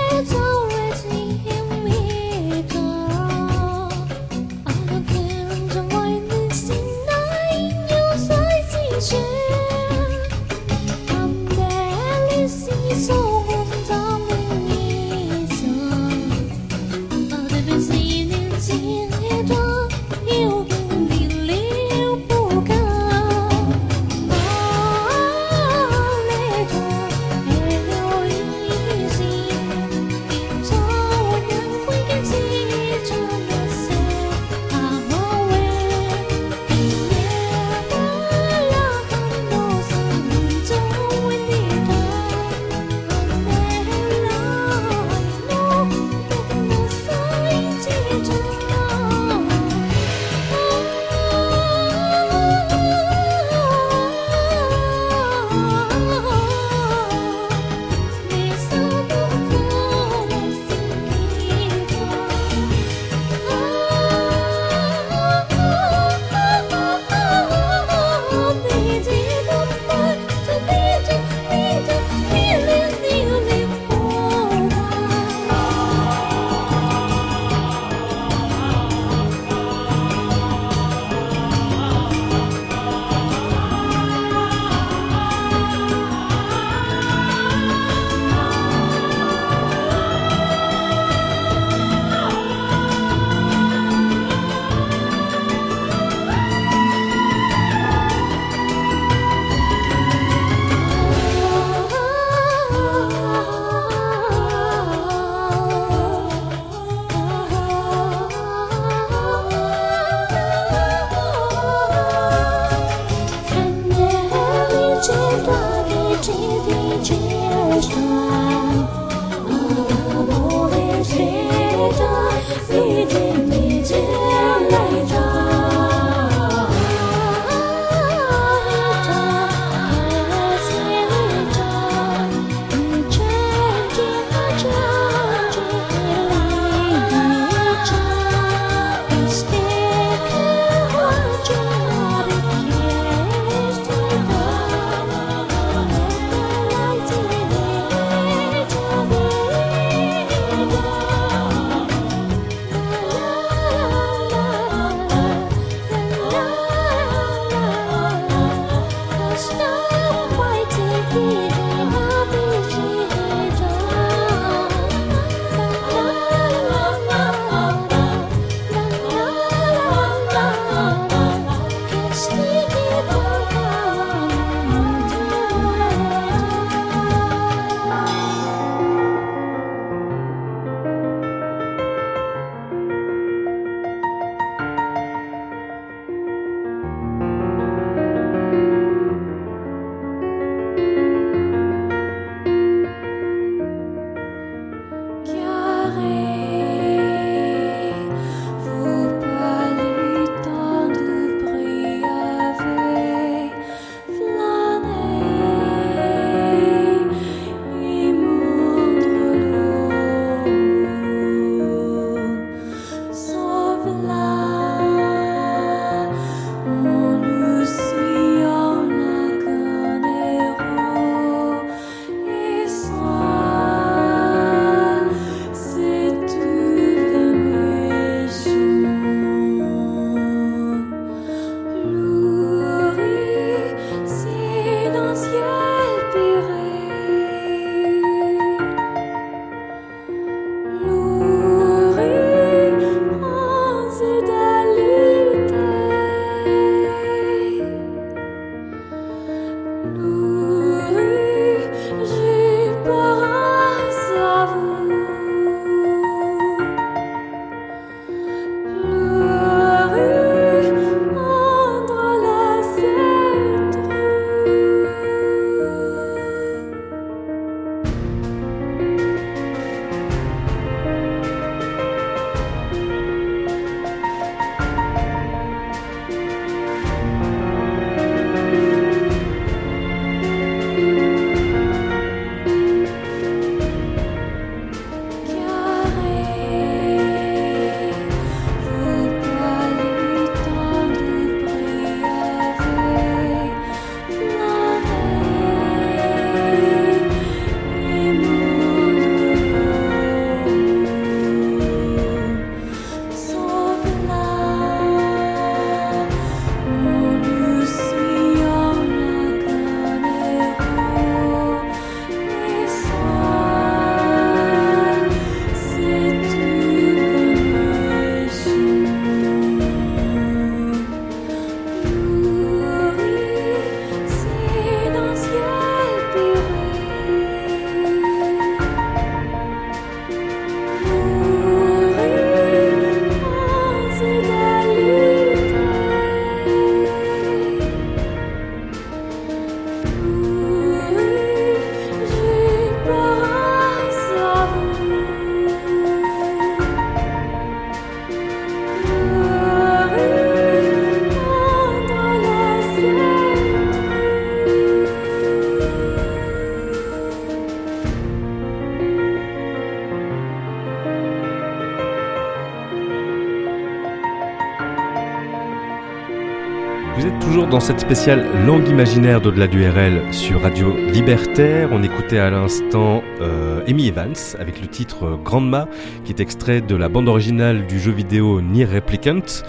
dans cette spéciale langue imaginaire d'au-delà du RL sur Radio Libertaire. On écoutait à l'instant euh, Amy Evans avec le titre euh, Grandma, qui est extrait de la bande originale du jeu vidéo Nier Replicant.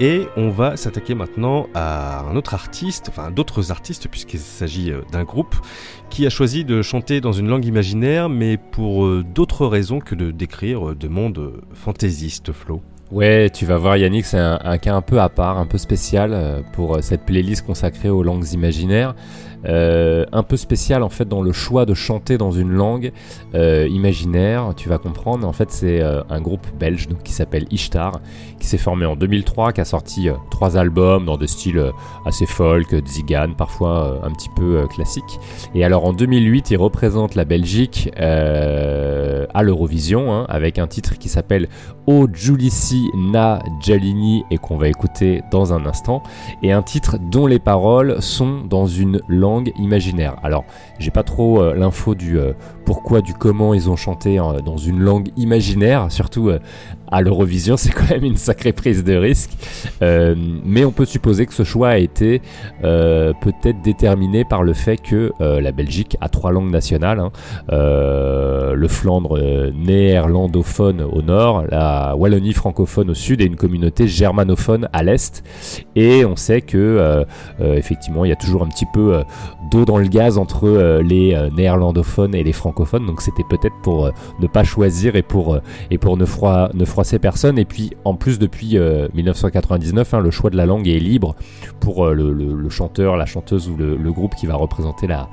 Et on va s'attaquer maintenant à un autre artiste, enfin d'autres artistes, puisqu'il s'agit euh, d'un groupe qui a choisi de chanter dans une langue imaginaire, mais pour d'autres raisons que de décrire de mondes euh, fantaisistes, Flo. Ouais, tu vas voir Yannick, c'est un, cas un peu à part, un peu spécial euh, pour euh, cette playlist consacrée aux langues imaginaires. Euh, un peu spécial en fait dans le choix de chanter dans une langue euh, imaginaire, tu vas comprendre. En fait, c'est euh, un groupe belge qui s'appelle Ishtar, qui s'est formé en 2003, qui a sorti trois albums dans des styles assez folk, zigan, parfois un petit peu classique. Et alors en 2008, il représente la Belgique à l'Eurovision hein, avec un titre qui s'appelle O Julissi Na Jalini et qu'on va écouter dans un instant, et un titre dont les paroles sont dans une langue imaginaire. Alors, j'ai pas trop euh, l'info du euh, pourquoi, du comment ils ont chanté dans une langue imaginaire, surtout euh, à l'Eurovision, c'est quand même une sacrée prise de risque. Euh, mais on peut supposer que ce choix a été euh, peut-être déterminé par le fait que euh, la Belgique a trois langues nationales. hein. Le Flandre néerlandophone au nord, la Wallonie francophone au sud et une communauté germanophone à l'est. Et on sait que effectivement il y a toujours un petit peu d'eau dans le gaz entre les néerlandophones et les francophones. Donc c'était peut-être pour ne pas choisir et pour et pour ne, froi- ne froisser personne. Et puis en plus depuis euh, 1999, hein, le choix de la langue est libre pour euh, le, chanteur, la chanteuse ou le, groupe qui va représenter la,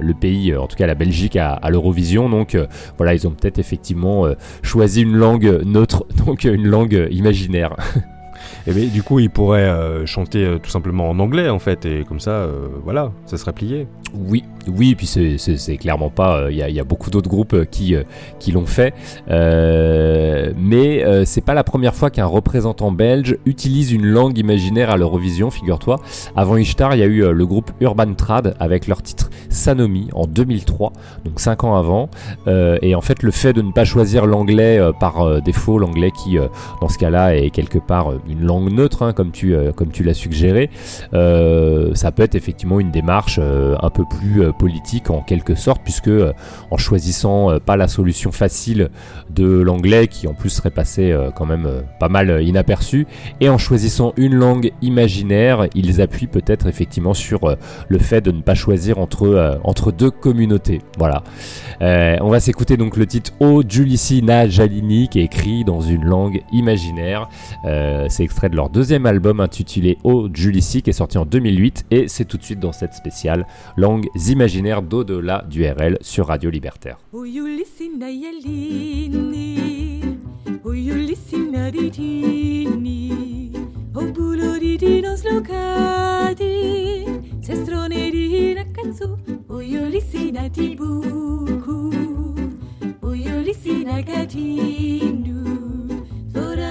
le pays, euh, en tout cas la Belgique à, l'Eurovision. Donc euh, voilà, ils ont peut-être effectivement euh, choisi une langue neutre, <laughs> donc euh, une langue euh, imaginaire. <laughs> Et mais du coup, il pourrait euh, chanter euh, tout simplement en anglais en fait, et comme ça, euh, voilà, ça serait plié. Oui, oui, puis c'est- clairement pas. Il y, a- beaucoup d'autres groupes qui, qui l'ont fait, mais c'est pas la première fois qu'un représentant belge utilise une langue imaginaire à l'Eurovision, figure-toi. Avant Ishtar, il y a eu le groupe Urban Trad avec leur titre Sanomi en 2003, donc 5 ans avant. Et en fait, le fait de ne pas choisir l'anglais par défaut, l'anglais qui, dans ce cas-là, est quelque part une langue neutre, hein, comme tu, euh, comme tu l'as suggéré, euh, ça peut être effectivement une démarche euh, un peu plus politique en quelque sorte, puisque en choisissant pas la solution facile de l'anglais, qui en plus serait passé quand même pas mal inaperçu, et en choisissant une langue imaginaire, ils appuient peut-être effectivement sur le fait de ne pas choisir entre, entre deux communautés. Voilà. On va s'écouter donc le titre O Julissi Na Jalini, qui est écrit dans une langue imaginaire. C'est de leur deuxième album intitulé O Julissi, qui est sorti en 2008, et c'est tout de suite dans cette spéciale langues imaginaires d'au-delà du RL sur Radio Libertaire.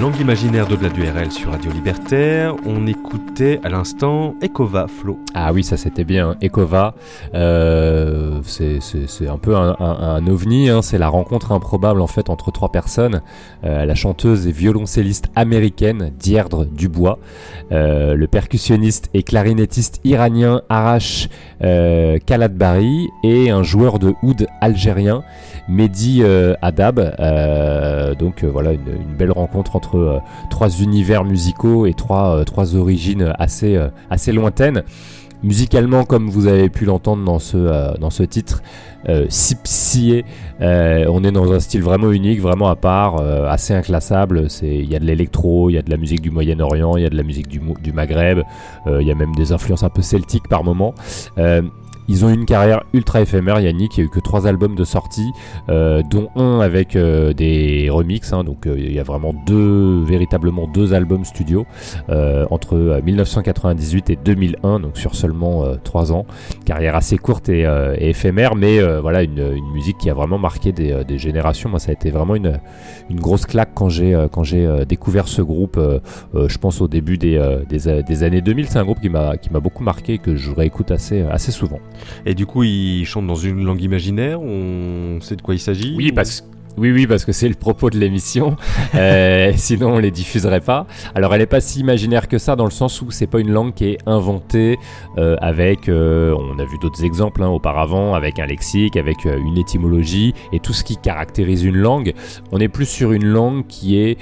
langue imaginaire d'au-delà du RL sur Radio Libertaire. On écoutait à l'instant Ekova Flo. Ah oui, ça c'était bien. Ekova, euh, c'est un peu un ovni. hein. C'est la rencontre improbable en fait entre trois personnes. Euh, la chanteuse et violoncelliste américaine Dierdre Dubois, euh, le percussionniste et clarinettiste iranien Arash euh, Kaladbari et un joueur de oud algérien Mehdi euh, Adab. Euh, donc euh, voilà une, belle rencontre entre trois univers musicaux et trois, origines assez, lointaines. Musicalement, comme vous avez pu l'entendre dans ce, titre, euh, Sipsié, on est dans un style vraiment unique, vraiment à part, assez inclassable. Il y a de l'électro, il y a de la musique du Moyen-Orient, il y a de la musique du, du Maghreb, il y a même des influences un peu celtiques par moment. Ils ont une carrière ultra éphémère, Yannick. Il y a eu que trois albums de sortie, euh, dont un avec euh, des remixes. hein. donc euh, il y a vraiment deux, véritablement deux albums studio entre euh, 1998 et 2001, donc sur seulement trois ans. Carrière assez courte et, éphémère, mais voilà une, musique qui a vraiment marqué des, générations. Moi, ça a été vraiment une, grosse claque quand j'ai quand j'ai découvert ce groupe. je pense au début des, années 2000. C'est un groupe qui m'a qui m'a beaucoup marqué et que je réécoute assez assez souvent. Et du coup, ils chantent dans une langue imaginaire On sait de quoi il s'agit Oui, parce oui, oui, parce que c'est le propos de l'émission. <laughs> Euh, sinon, on les diffuserait pas. Alors, elle est pas si imaginaire que ça, dans le sens où c'est pas une langue qui est inventée euh, avec. euh, on a vu d'autres exemples hein, auparavant, avec un lexique, avec une étymologie et tout ce qui caractérise une langue. On est plus sur une langue qui est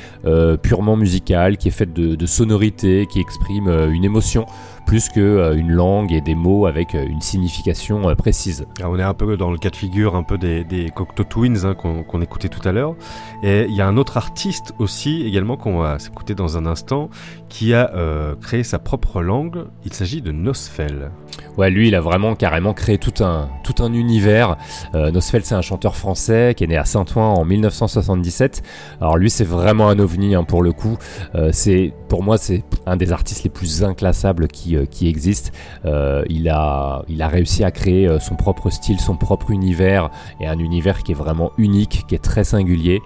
purement musicale, qui est faite de, de sonorités, qui exprime une émotion, plus que euh, langue et des mots avec euh, une signification euh, précise. On est un peu dans le cas de figure un peu des, des Cocteau Twins hein, qu'on écoutait tout à l'heure. Et il y a un autre artiste aussi également qu'on va s'écouter dans un instant qui a euh, créé sa propre langue. Il s'agit de Nosfell. Ouais, lui, il a vraiment carrément créé tout un, tout un univers. Euh, Nosfeld, c'est un chanteur français qui est né à Saint-Ouen en 1977. Alors lui, c'est vraiment un ovni hein, pour le coup. Euh, c'est, pour moi, c'est un des artistes les plus inclassables qui, euh, qui existent. Euh, il, a, il a réussi à créer euh, son propre style, son propre univers, et un univers qui est vraiment unique, qui est très singulier.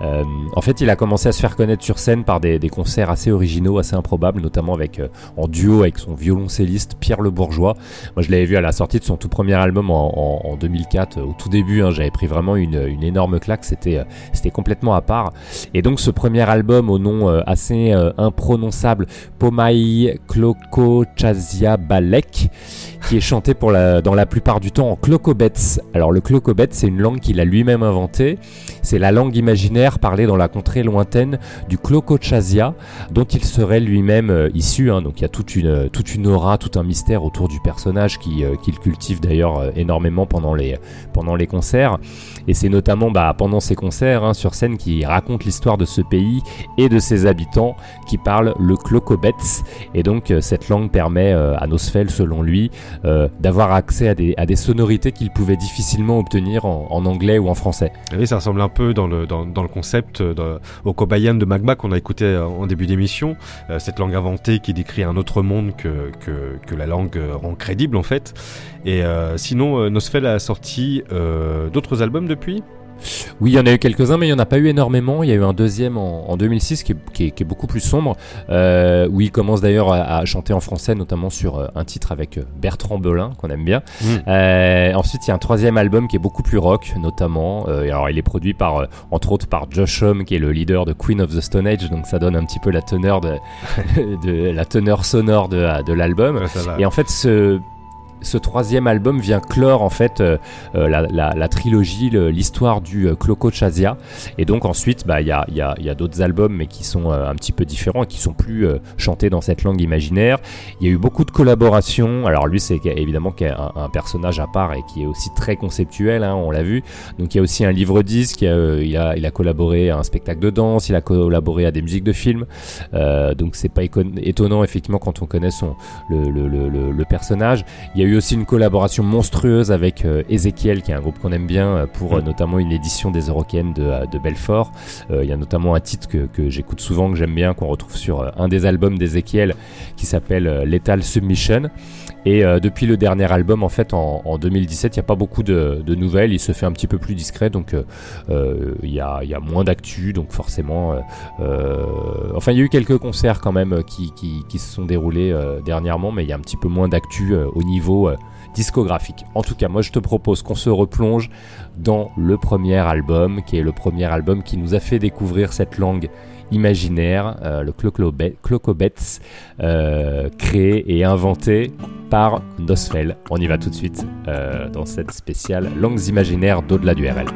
En fait, il a commencé à se faire connaître sur scène par des, des concerts assez originaux, assez improbables, notamment avec, en duo avec son violoncelliste Pierre Le Bourgeois. Moi, je l'avais vu à la sortie de son tout premier album en, en- en 2004, euh, au tout début. hein, J'avais pris vraiment une, une énorme claque. C'était, c'était complètement à part. Et donc, ce premier album au nom assez imprononçable, Pomai Kloko Chazia Balek, qui est chanté pour la, dans la plupart du temps en Klokobets. Alors, le Klokobets, c'est une langue qu'il a lui-même inventée. C'est la langue imaginaire parlée dans la contrée lointaine du Klokochazia, dont il serait lui-même euh, issu. hein. Donc il y a toute une, toute une aura, tout un mystère autour du personnage euh, qu'il cultive d'ailleurs euh, énormément pendant les, pendant les concerts. Et c'est notamment bah, pendant ces concerts hein, sur scène qui raconte l'histoire de ce pays et de ses habitants qui parlent le Klokobets. Et donc euh, cette langue permet euh, à Nosfell, selon lui, euh, d'avoir accès à des, sonorités qu'il pouvait difficilement obtenir en, anglais ou en français. Oui, ça ressemble un peu dans le, concept euh, au Kobayan de Magma qu'on a écouté en début d'émission. Cette langue inventée qui décrit un autre monde que, que, que la langue rend crédible en fait. Et sinon, Nosfell a sorti d'autres albums depuis? Oui, il y en a eu quelques-uns, mais il n'y en a pas eu énormément. Il y a eu un deuxième en, en 2006 qui est, qui est- qui est beaucoup plus sombre, euh, où il commence d'ailleurs à, à chanter en français, notamment sur euh, un titre avec euh, Bertrand Belin, qu'on aime bien. Mm. Euh, ensuite, il y a un troisième album qui est beaucoup plus rock, notamment. Euh, alors, il est produit par, entre autres, par Josh Homme, qui est le leader de Queen of the Stone Age, donc ça donne un petit peu la teneur de, <laughs> de la teneur sonore de, de l'album. Ouais. Et en fait, ce ce troisième album vient clore en fait euh, euh, la, trilogie, l'histoire du euh, Cloco Chazia. Et donc ensuite, bah, il y a, d'autres albums, mais qui sont euh, un petit peu différents et qui sont plus chantés dans cette langue imaginaire. Il y a eu beaucoup de collaborations. Alors lui, c'est évidemment un, personnage à part et qui est aussi très conceptuel, hein, on l'a vu. Donc il y a aussi un a, euh, il, a, collaboré à un spectacle de danse, il a collaboré à des musiques de films. Donc c'est pas étonnant effectivement quand on connaît son, le- le personnage. Il y a eu aussi une collaboration monstrueuse avec euh, Ezekiel, qui est un groupe qu'on aime bien, euh, pour euh, notamment une édition des Eurocaines de, de Belfort. Il y a notamment un titre que, que j'écoute souvent, que j'aime bien, qu'on retrouve sur un des albums d'Ezekiel, qui s'appelle Lethal Submission. Et euh, depuis le dernier album, en fait, en, en 2017, il n'y a pas beaucoup de, de nouvelles. Il se fait un petit peu plus discret, donc euh, euh, il y, a, y a moins d'actu, donc forcément. euh, euh, enfin, il y a eu quelques concerts quand même qui, qui, qui se sont déroulés dernièrement, mais il y a un petit peu moins d'actu au niveau discographique. En tout cas, moi, je te propose qu'on se replonge dans le premier album, qui est le premier album qui nous a fait découvrir cette langue imaginaire, euh, le Clocobets, euh, créé et inventé par Nosfell. On y va tout de suite euh, dans cette spéciale Langues imaginaires d'au-delà du RL.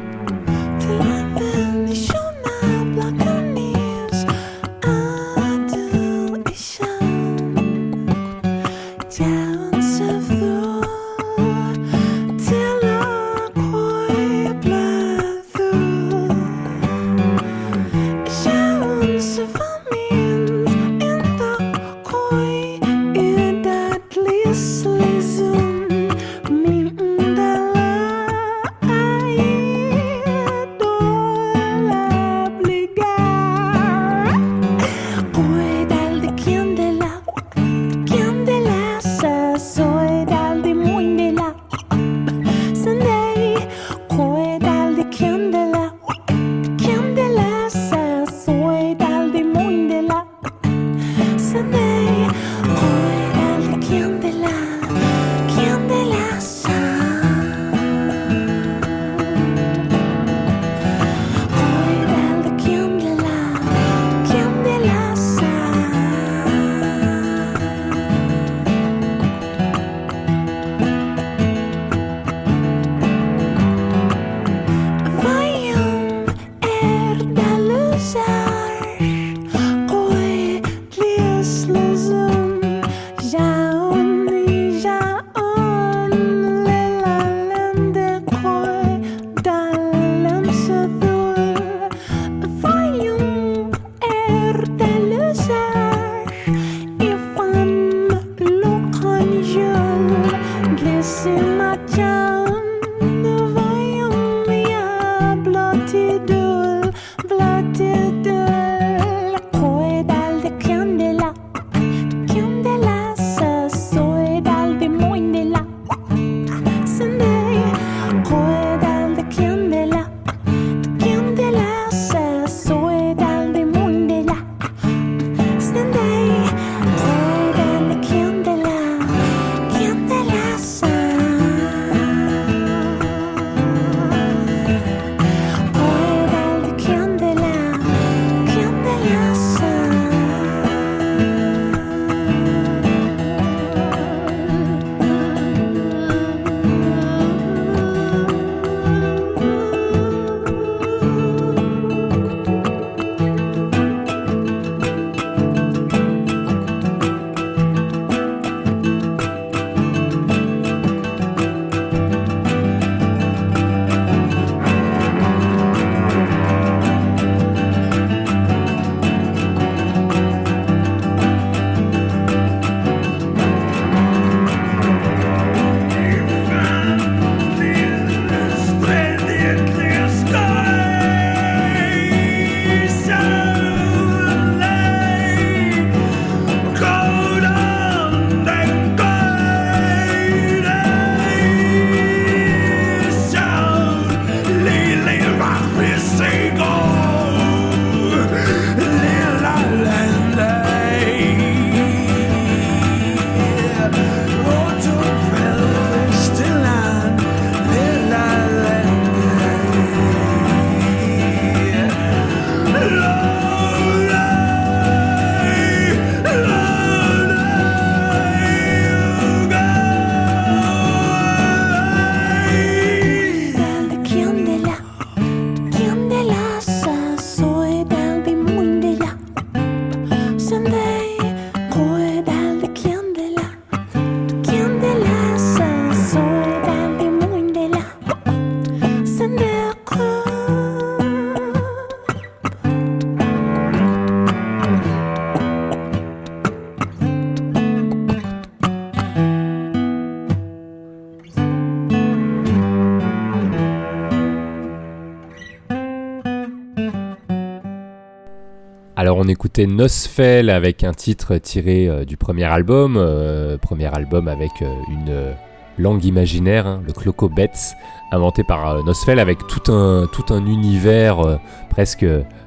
On écoutait Nosfell avec un titre tiré euh, du premier album, euh, premier album avec euh, une langue imaginaire, hein, le Cloco Betts, inventé par Nosfell avec tout un, tout un univers presque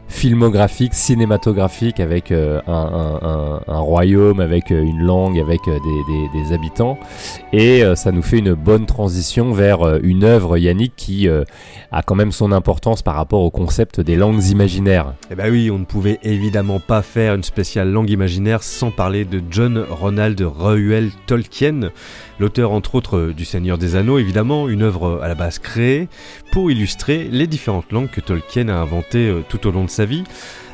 filmographique, cinématographique, avec un, royaume, avec une langue, avec des, des- habitants. Et ça nous fait une bonne transition vers une œuvre, Yannick, qui a quand même son importance par rapport au concept des langues imaginaires. Eh ben oui, on ne pouvait évidemment pas faire une spéciale langue imaginaire sans parler de John Ronald Reuel Tolkien, l'auteur entre autres euh, du Seigneur des Anneaux, évidemment, une œuvre euh, à la base créée pour illustrer les différentes langues que Tolkien a inventées euh, tout au long de sa vie.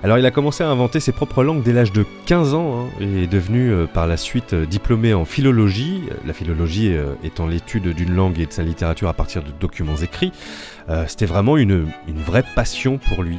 Alors il a commencé à inventer ses propres langues dès l'âge de 15 ans hein, et est devenu euh, par la suite euh, diplômé en philologie, la philologie étant l'étude d'une langue et de sa littérature à partir de documents écrits. C'était vraiment une, une vraie passion pour lui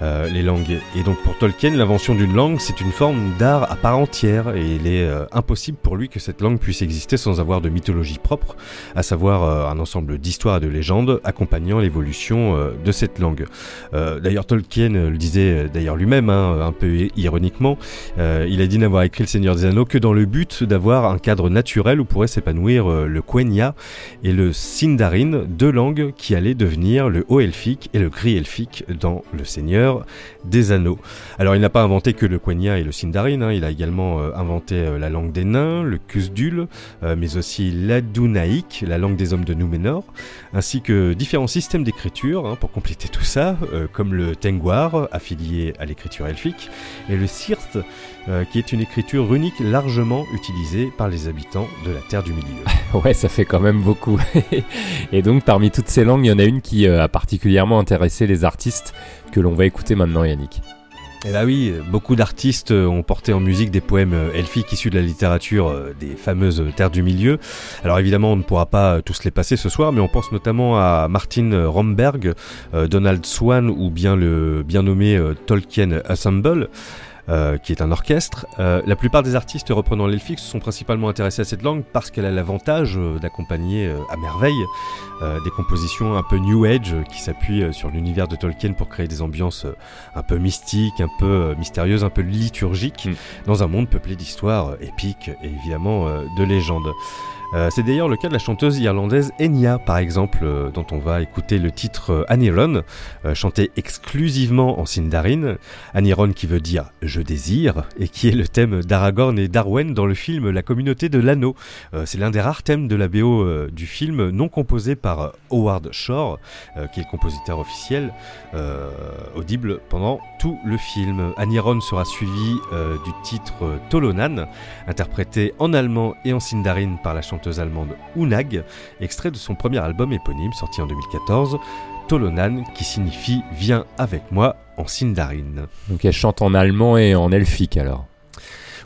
les langues. Et donc pour Tolkien, l'invention d'une langue, c'est une forme d'art à part entière, et il est impossible pour lui que cette langue puisse exister sans avoir de mythologie propre, à savoir un ensemble d'histoires et de légendes accompagnant l'évolution euh, de cette langue. Euh, d'ailleurs, Tolkien euh, le disait d'ailleurs lui-même, hein, un peu ironiquement, il a dit n'avoir écrit Le Seigneur des Anneaux que dans le but d'avoir un cadre naturel où pourrait s'épanouir le Quenya et le Sindarin, deux langues qui allaient devenir le haut elfique et le gris elfique dans Le Seigneur des Anneaux. Alors il n'a pas inventé que le Quenya et le Sindarin, hein, il a également inventé la langue des nains, le Kusdul, mais aussi l'Adunaïque, la langue des hommes de Númenor, ainsi que différents systèmes d'écriture hein, pour compléter tout ça, euh, comme le Tengwar, affilié à l'écriture elfique, et le Sirth, euh, qui est une écriture runique largement utilisée par les habitants de la Terre du Milieu. <laughs> Ouais, ça fait quand même beaucoup. Et donc, parmi toutes ces langues, il y en a une qui euh, a particulièrement intéressé les artistes que l'on va écouter maintenant, Yannick. Eh bah oui, beaucoup d'artistes euh, ont porté en musique des poèmes euh, elfiques issus de la littérature euh, des fameuses terres du milieu. Alors évidemment, on ne pourra pas tous les passer ce soir, mais on pense notamment à Martin Romberg, Donald Swan ou bien le bien nommé Tolkien Ensemble. Euh, qui est un orchestre. Euh, la plupart des artistes reprenant l'elfique se sont principalement intéressés à cette langue parce qu'elle a l'avantage euh, d'accompagner à merveille des compositions un peu new age qui s'appuient sur l'univers de Tolkien pour créer des ambiances un peu mystiques, un peu mystérieuses, un peu liturgiques dans un monde peuplé d'histoires épiques et évidemment de légendes. Euh, c'est d'ailleurs le cas de la chanteuse irlandaise Enya, par exemple, euh, dont on va écouter le titre euh, Aniron, chanté exclusivement en Sindarin. Aniron qui veut dire je désire, et qui est le thème d'Aragorn et d'Arwen dans le film La communauté de l'anneau. C'est l'un des rares thèmes de la BO du film non composé par Howard Shore, qui est le compositeur officiel, audible pendant tout le film. Aniron sera suivi du titre Tolonan, interprété en allemand et en sindarin par la chanteuse allemande Unag, extrait de son premier album éponyme sorti en 2014, Tolonan, qui signifie Viens avec moi en sindarin. Donc elle chante en allemand et en elfique alors.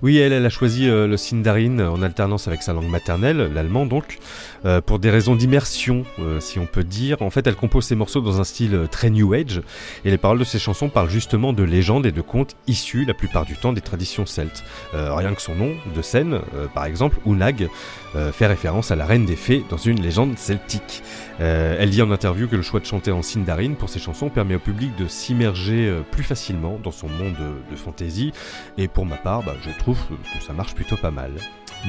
Oui, elle, elle a choisi euh, le sindarin en alternance avec sa langue maternelle, l'allemand donc, euh, pour des raisons d'immersion, euh, si on peut dire. En fait, elle compose ses morceaux dans un style euh, très new age, et les paroles de ses chansons parlent justement de légendes et de contes issus la plupart du temps des traditions celtes. Rien que son nom de scène, par exemple, Unag, fait référence à la reine des fées dans une légende celtique. Elle dit en interview que le choix de chanter en sindarin pour ses chansons permet au public de s'immerger plus facilement dans son monde de, de fantasy, et pour ma part, bah, je trouve que ça marche plutôt pas mal.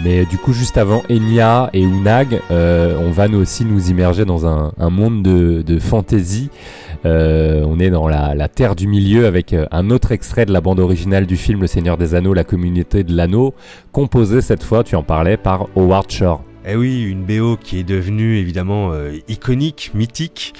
Mais du coup, juste avant Enya et Unag, euh, on va nous aussi nous immerger dans un, un monde de, de fantasy. Euh, on est dans la, la terre du milieu avec euh, un autre extrait de la bande originale du film Le Seigneur des Anneaux, la communauté de l'anneau, composé cette fois, tu en parlais, par Howard Shore. Eh oui, une BO qui est devenue évidemment euh, iconique, mythique.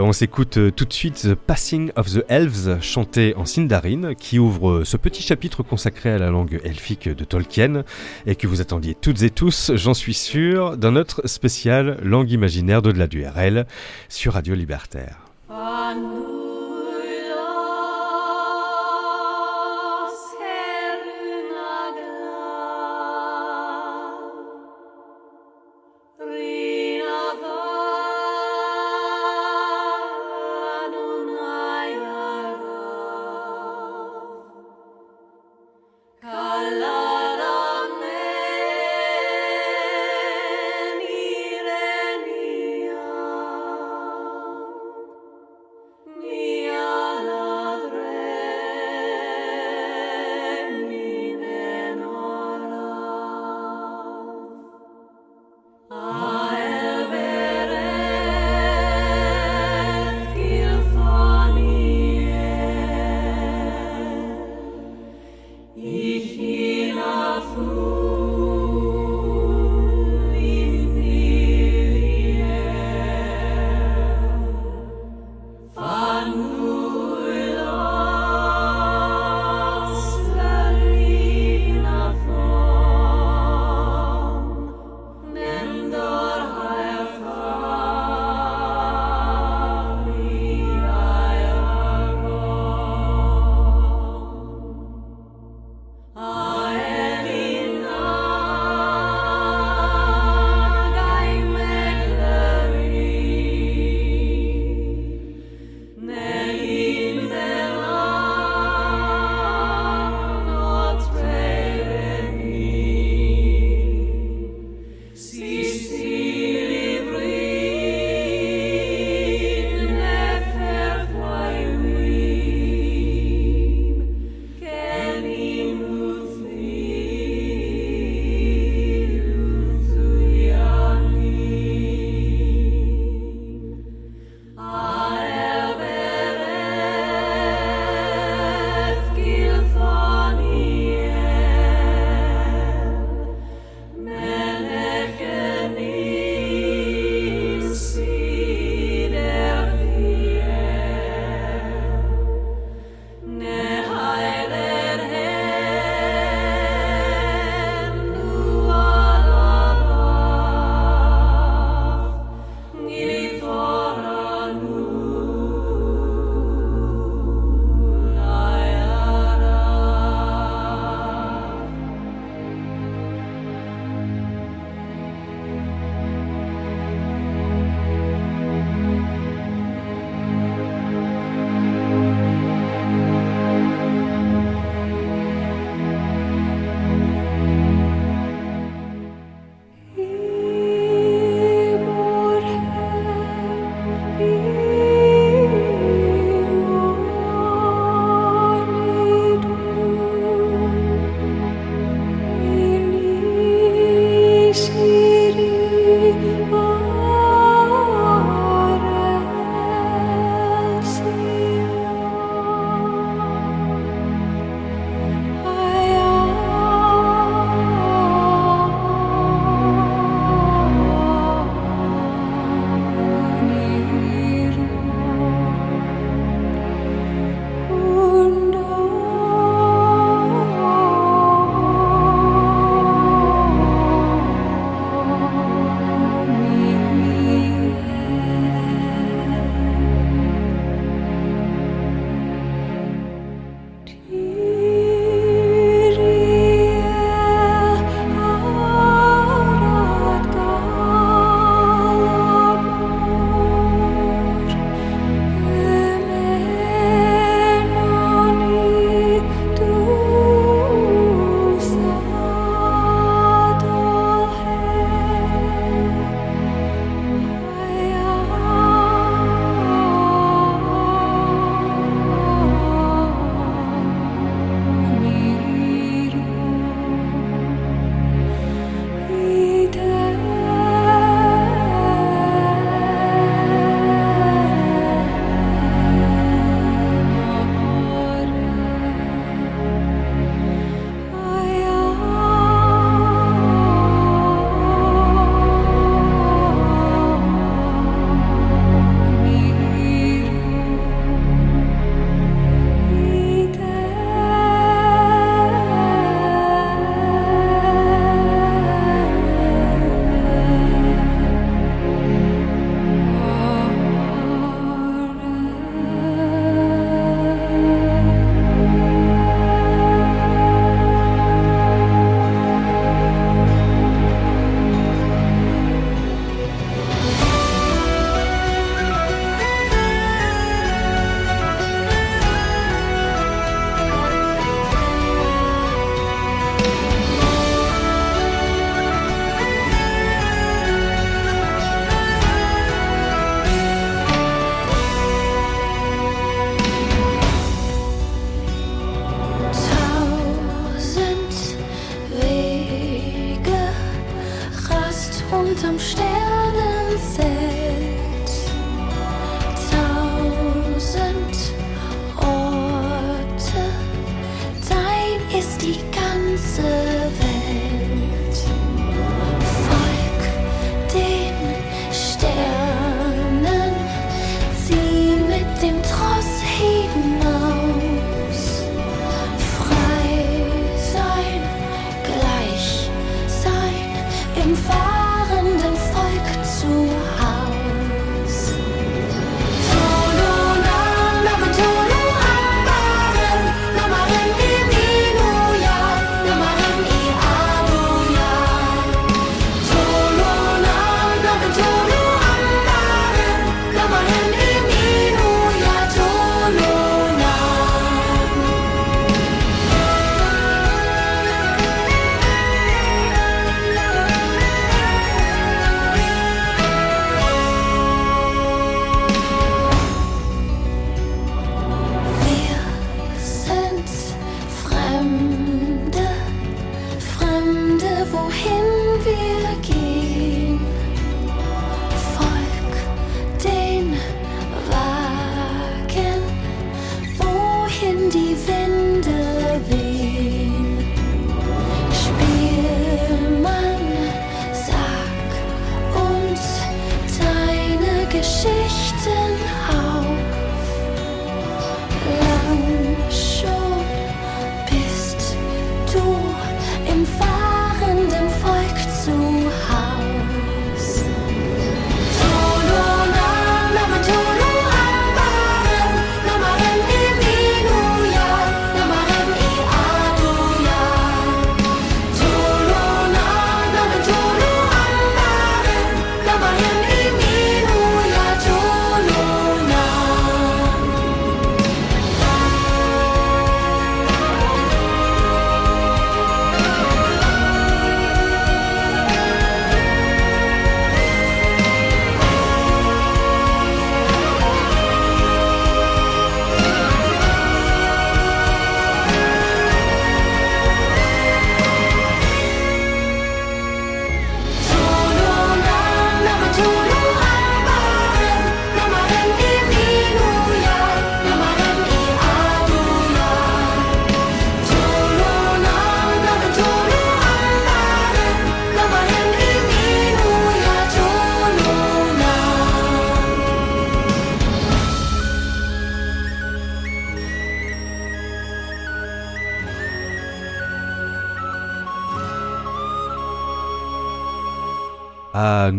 Euh, on s'écoute euh, tout de suite The Passing of the Elves, chanté en Sindarin, qui ouvre euh, ce petit chapitre consacré à la langue elfique de Tolkien, et que vous attendiez toutes et tous, j'en suis sûr, dans notre spécial langue imaginaire d'au-delà du RL sur Radio Libertaire. Aelver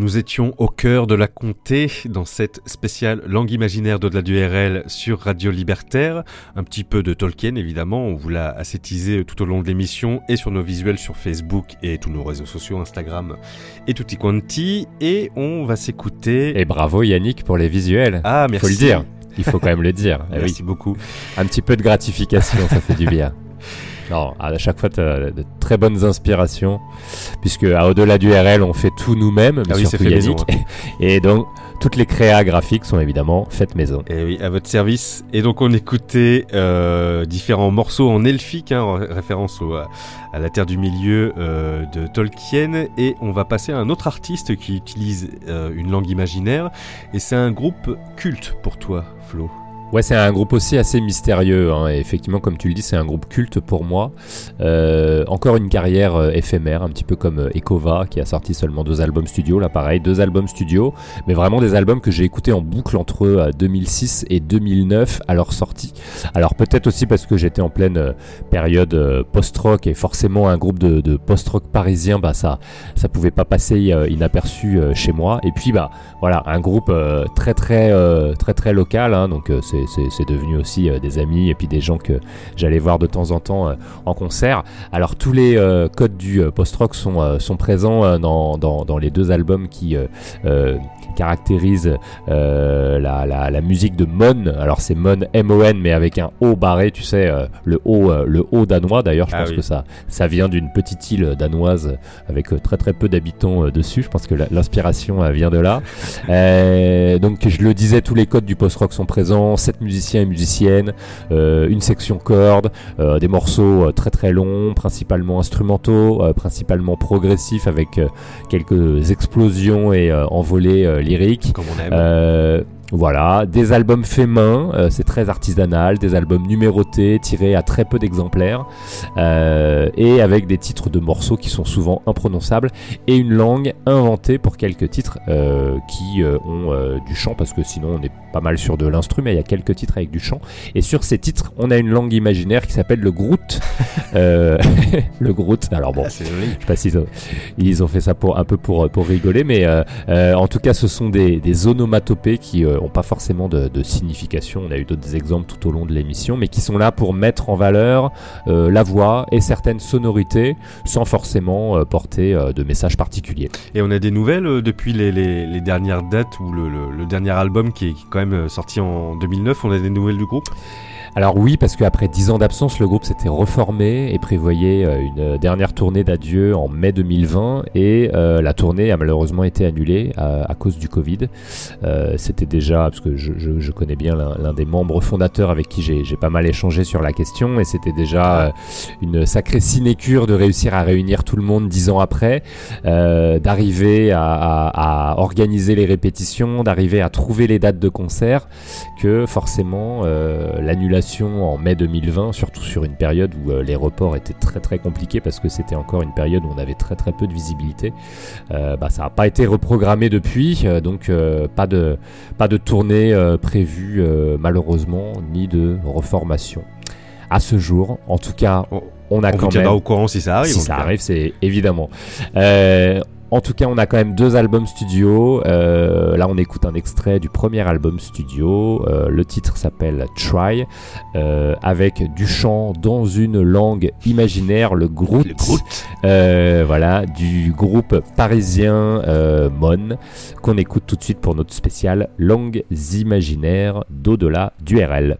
nous étions au cœur de la comté dans cette spéciale langue imaginaire d'au-delà du RL sur Radio Libertaire. Un petit peu de Tolkien évidemment, on vous l'a ascétisé tout au long de l'émission et sur nos visuels sur Facebook et tous nos réseaux sociaux, Instagram et tutti quanti. Et on va s'écouter. Et bravo Yannick pour les visuels. Ah, merci. Faut le dire. Il faut quand même le dire. Eh <laughs> Merci oui. beaucoup. Un petit peu de gratification, ça fait du bien. <laughs> Non, à chaque fois, tu as de très bonnes inspirations, puisque à Au-delà du RL, on fait tout nous-mêmes, mais Ah oui, surtout fait Yannick. maison. <laughs> Et donc, toutes les créas graphiques sont évidemment faites maison. Et oui, à votre service. Et donc on écoutait euh, différents morceaux en elfique, hein, en ré- référence au- à la Terre du Milieu euh, de Tolkien. Et on va passer à un autre artiste qui utilise euh, une langue imaginaire. Et c'est un groupe culte pour toi, Flo. Ouais, c'est un groupe aussi assez mystérieux. hein, effectivement, comme tu le dis, c'est un groupe culte pour moi. Euh, encore une carrière euh, éphémère, un petit peu comme euh, Ekova, qui a sorti seulement deux albums studio. Là, pareil, deux albums studio, mais vraiment des albums que j'ai écoutés en boucle entre euh, 2006 et 2009 à leur sortie. Alors peut-être aussi parce que j'étais en pleine euh, période post-rock et forcément un groupe de, post-rock parisien, bah ça, ça pouvait pas passer inaperçu chez moi. Et puis bah voilà, un groupe très très très très local, hein, donc c'est c'est- devenu aussi euh, des amis et puis des gens que j'allais voir de temps en temps euh, en concert. Alors tous les euh, codes du post-rock sont, présents dans les deux albums qui euh, euh, la, la, la musique de Mon. Alors c'est Mon M-O-N mais avec un O barré, tu sais, euh, le O euh, le O danois. D'ailleurs, je Ah pense oui. que ça ça vient d'une petite île danoise avec très très peu d'habitants dessus. Je pense que l'inspiration vient de là. <laughs> Donc je le disais, tous les codes du post-rock sont présents, sept musiciens et musiciennes, une section cordes, des morceaux très très longs, principalement instrumentaux, principalement progressifs avec quelques explosions et envolées euh. Comme on aime. Voilà, des albums faits main, euh, c'est très artisanal, des albums numérotés, tirés à très peu d'exemplaires, euh, et avec des titres de morceaux qui sont souvent imprononçables, et une langue inventée pour quelques titres euh, qui ont du chant, parce que sinon on est pas mal sur de l'instru, mais il y a quelques titres avec du chant. Et sur ces titres, on a une langue imaginaire qui s'appelle le Groot. <laughs> <laughs> Le Groot, alors bon, Ah, je sais pas s'ils ont, ils ont fait ça pour un peu pour, pour rigoler, mais en tout cas, ce sont des, des onomatopées qui euh, ont pas forcément de, signification. On a eu d'autres exemples tout au long de l'émission, mais qui sont là pour mettre en valeur euh, la voix et certaines sonorités sans forcément euh, porter euh, de message particulier. Et on a des nouvelles depuis les, dernières dates ou le, dernier album qui est quand même sorti en 2009. On a des nouvelles du groupe? Alors oui, parce qu'après 10 ans d'absence, le groupe s'était reformé et prévoyait euh, une dernière tournée d'adieu en mai 2020 et euh, la tournée a malheureusement été annulée à, à cause du Covid. Euh, C'était déjà, parce que je, connais bien l'un des membres fondateurs avec qui j'ai pas mal échangé sur la question et c'était déjà euh, une sacrée sinécure de réussir à réunir tout le monde 10 ans après, euh, d'arriver à, organiser les répétitions, d'arriver à trouver les dates de concert que forcément euh, en mai 2020, surtout sur une période où euh, les reports étaient très très compliqués parce que c'était encore une période où on avait très très peu de visibilité, euh, bah, ça n'a pas été reprogrammé depuis, euh, donc pas de pas de tournée prévue malheureusement ni de reformation. À ce jour, en tout cas, On- a On vous quand tiendra même au courant si ça arrive. si ça cas. arrive, c'est évidemment. Euh, en tout cas, on a quand même deux albums studio. Euh, là, on écoute un extrait du premier album studio. Euh, le titre s'appelle Try, euh, avec du chant dans une langue imaginaire, le. Euh, voilà, du groupe parisien Mon, qu'on écoute tout de suite pour notre spécial Langues imaginaires d'au-delà du RL.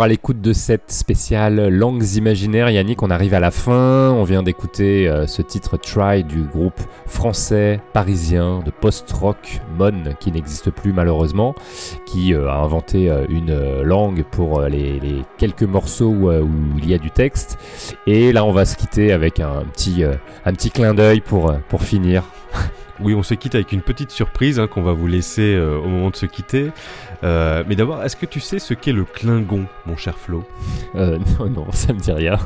À l'écoute de cette spéciale Langues imaginaires. Yannick, on arrive à la fin. On vient d'écouter euh, ce titre Try du groupe français parisien de post-rock Mon, qui n'existe plus malheureusement, qui euh, a inventé euh, une langue pour les, quelques morceaux où, il y a du texte. Et là, on va se quitter avec un petit, un petit clin d'œil pour, pour finir. Oui, on se quitte avec une petite surprise hein, qu'on va vous laisser au moment de se quitter. Euh, mais d'abord, est-ce que tu sais ce qu'est le Klingon, mon cher Flo Euh, <laughs> non, non, ça me dit rien.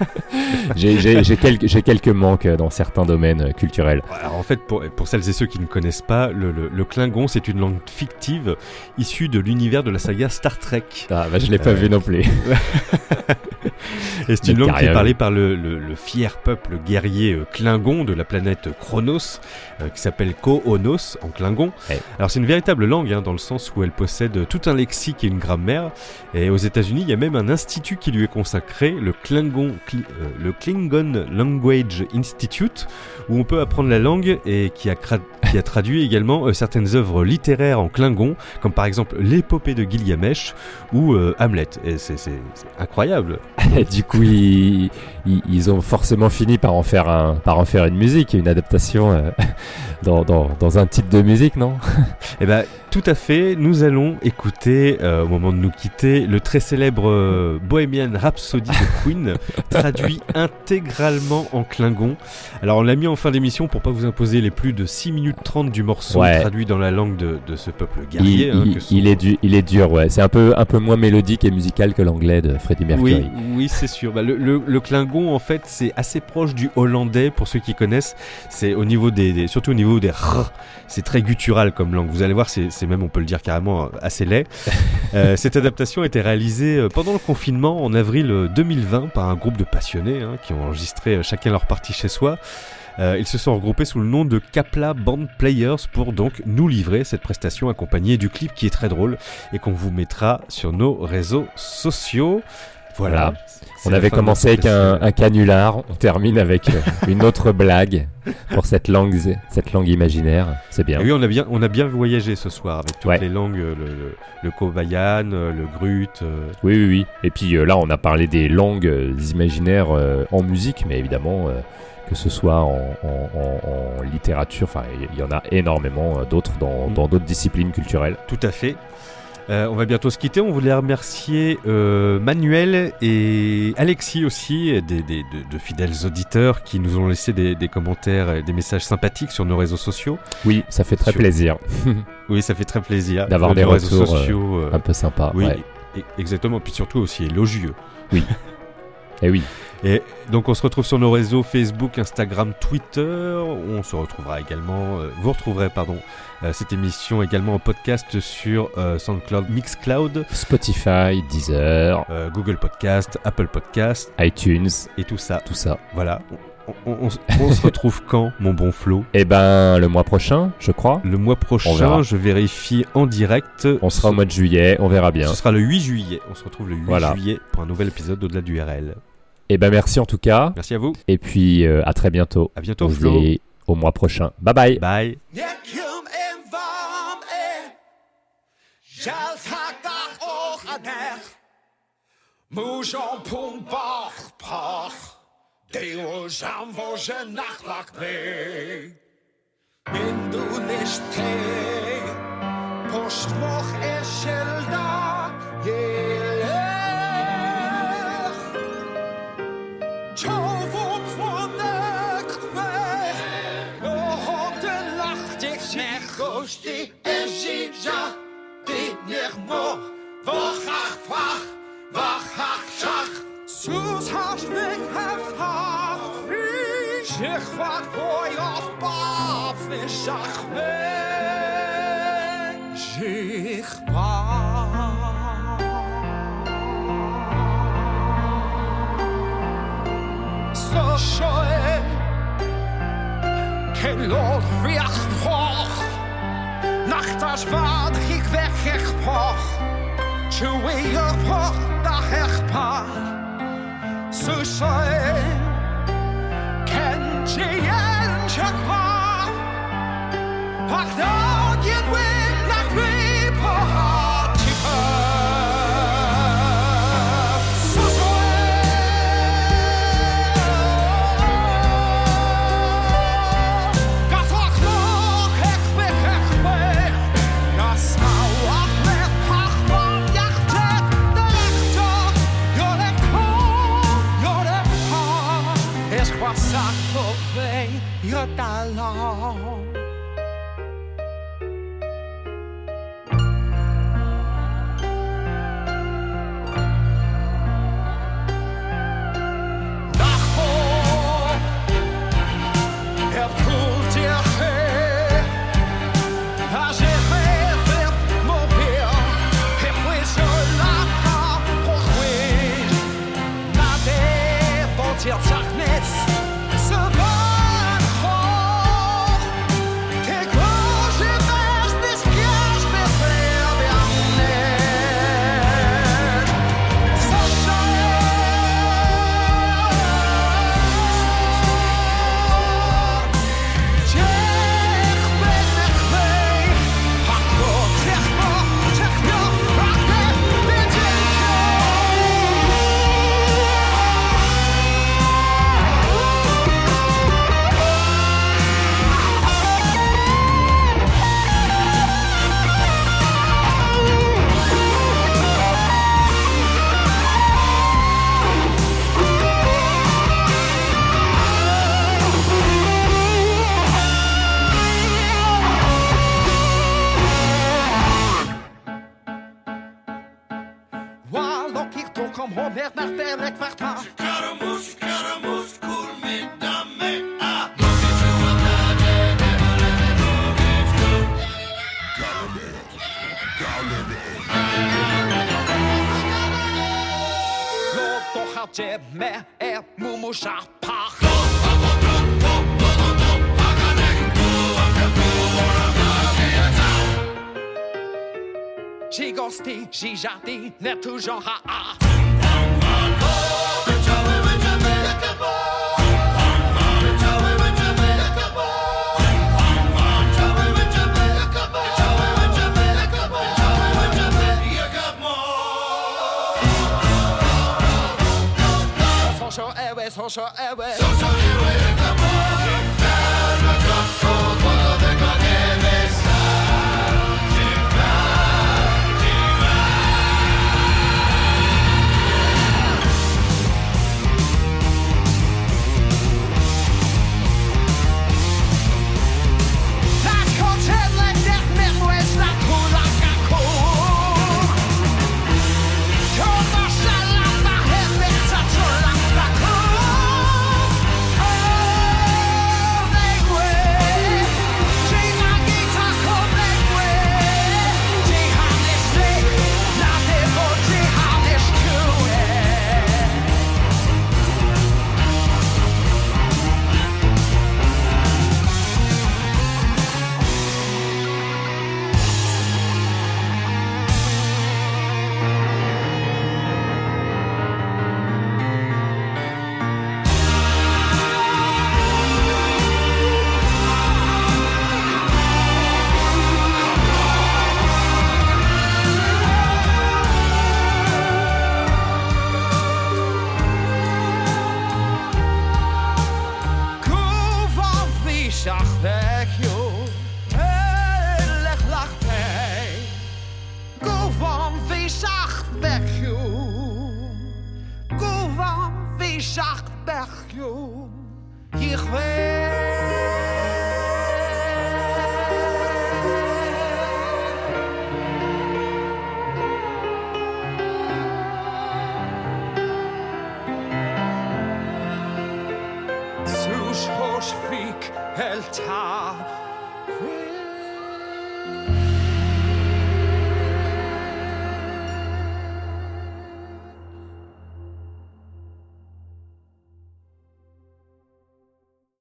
<laughs> J'ai- quelques, manques dans certains domaines culturels. Alors en fait, pour, pour celles et ceux qui ne connaissent pas, le, le- le Klingon, c'est une langue fictive issue de l'univers de la saga Star Trek. Ah, bah, je l'ai pas Euh, vu non plus. <laughs> Et c'est une langue qui est parlée par le, fier peuple guerrier euh, Klingon de la planète Chronos, qui s'appelle Ko-Onos en Klingon. Ouais. Alors c'est une véritable langue, hein, dans le sens où elle possède tout un lexique et une grammaire. Et aux États-Unis, il y a même un institut qui lui est consacré, le Klingon, Kli- euh, Language Institute, où on peut apprendre la langue et qui a, traduit également euh, certaines œuvres littéraires en Klingon, comme par exemple l'épopée de Gilgamesh ou euh, Hamlet. Et c'est incroyable. <laughs> Du coup, ils, ils- ils ont forcément fini par en faire, un, par en faire une musique, une adaptation euh, <laughs> dans, dans, dans un titre de musique, non <laughs> Eh ben, tout à fait. Nous allons écouter, euh, au moment de nous quitter, le très célèbre euh, Bohemian Rhapsody de Queen, <laughs> traduit intégralement en Klingon. Alors, on l'a mis en fin d'émission pour pas vous imposer les plus de 6 minutes 30 du morceau Ouais. traduit dans la langue de, de ce peuple guerrier. il, hein, il- est du, il est dur, ouais. C'est un peu, un peu moins mélodique et musical que l'anglais de Freddie Mercury. Oui, oui, c'est sûr. Bah, le, le- le En fait, c'est assez proche du hollandais pour ceux qui connaissent. C'est au niveau des, des- surtout au niveau des r. C'est très guttural comme langue. Vous allez voir, c'est c'est même, on peut le dire carrément, euh, assez laid. <laughs> Euh, cette adaptation a été réalisée euh, pendant le confinement en avril euh, 2020 par un groupe de passionnés hein, qui ont enregistré euh, chacun leur partie chez soi. Euh, ils se sont regroupés sous le nom de Kapla Band Players pour donc nous livrer cette prestation accompagnée du clip qui est très drôle et qu'on vous mettra sur nos réseaux sociaux. Voilà. On avait commencé avec un, canular, on termine avec euh, <laughs> une autre blague pour cette langue, cette langue imaginaire. C'est bien. Et oui, on a bien, on a bien voyagé ce soir avec toutes Ouais. les langues, euh, le, le, le Kobayan, euh, le Grut. euh, Oui, oui, oui. Et puis là, on a parlé des langues imaginaires euh, en musique, mais évidemment, euh, que ce soit en, en- en- en littérature, enfin, il y, en a énormément d'autres dans Mm. dans d'autres disciplines culturelles. Tout à fait. Euh, on va bientôt se quitter. On voulait remercier euh, Manuel et Alexis aussi, des, des- de, de fidèles auditeurs qui nous ont laissé des, des commentaires et des messages sympathiques sur nos réseaux sociaux. Oui, ça fait très Sur- plaisir <laughs> Oui, ça fait très plaisir d'avoir des réseaux retours euh, sociaux. euh, un peu sympas. oui, ouais. e- exactement. Puis surtout aussi élogieux. <laughs> Et oui. Et donc on se retrouve sur nos réseaux Facebook, Instagram, Twitter. On se retrouvera également, euh, vous retrouverez pardon, euh, cette émission également en podcast sur euh, SoundCloud, Mixcloud, Spotify, Deezer, Google Podcast, Apple Podcast iTunes, et tout ça. tout ça. Voilà. On, on- on s- on se retrouve <laughs> quand, mon bon Flo? Et ben, le mois prochain, je crois. Le mois prochain, je vérifie en direct. On sera au mois de juillet, on verra bien. Ce sera le 8 juillet. On se retrouve le 8 Voilà. juillet pour un nouvel épisode d'Au-delà du RL. Et ben, merci en tout cas. Merci à vous. Et puis, euh, à très bientôt. À bientôt, Flo. au mois prochain. Bye bye. Bye. Rości Ezidza, ty niech mo, wachach, wach, wachach, szach. Sus hasz wych hefach, ich wach wojach, baw, wyszach, ich baw. so schön, kein Lot, wie ach, nacht as vaad ik weg ech poch Chwe yr poch da ech Ken en Ach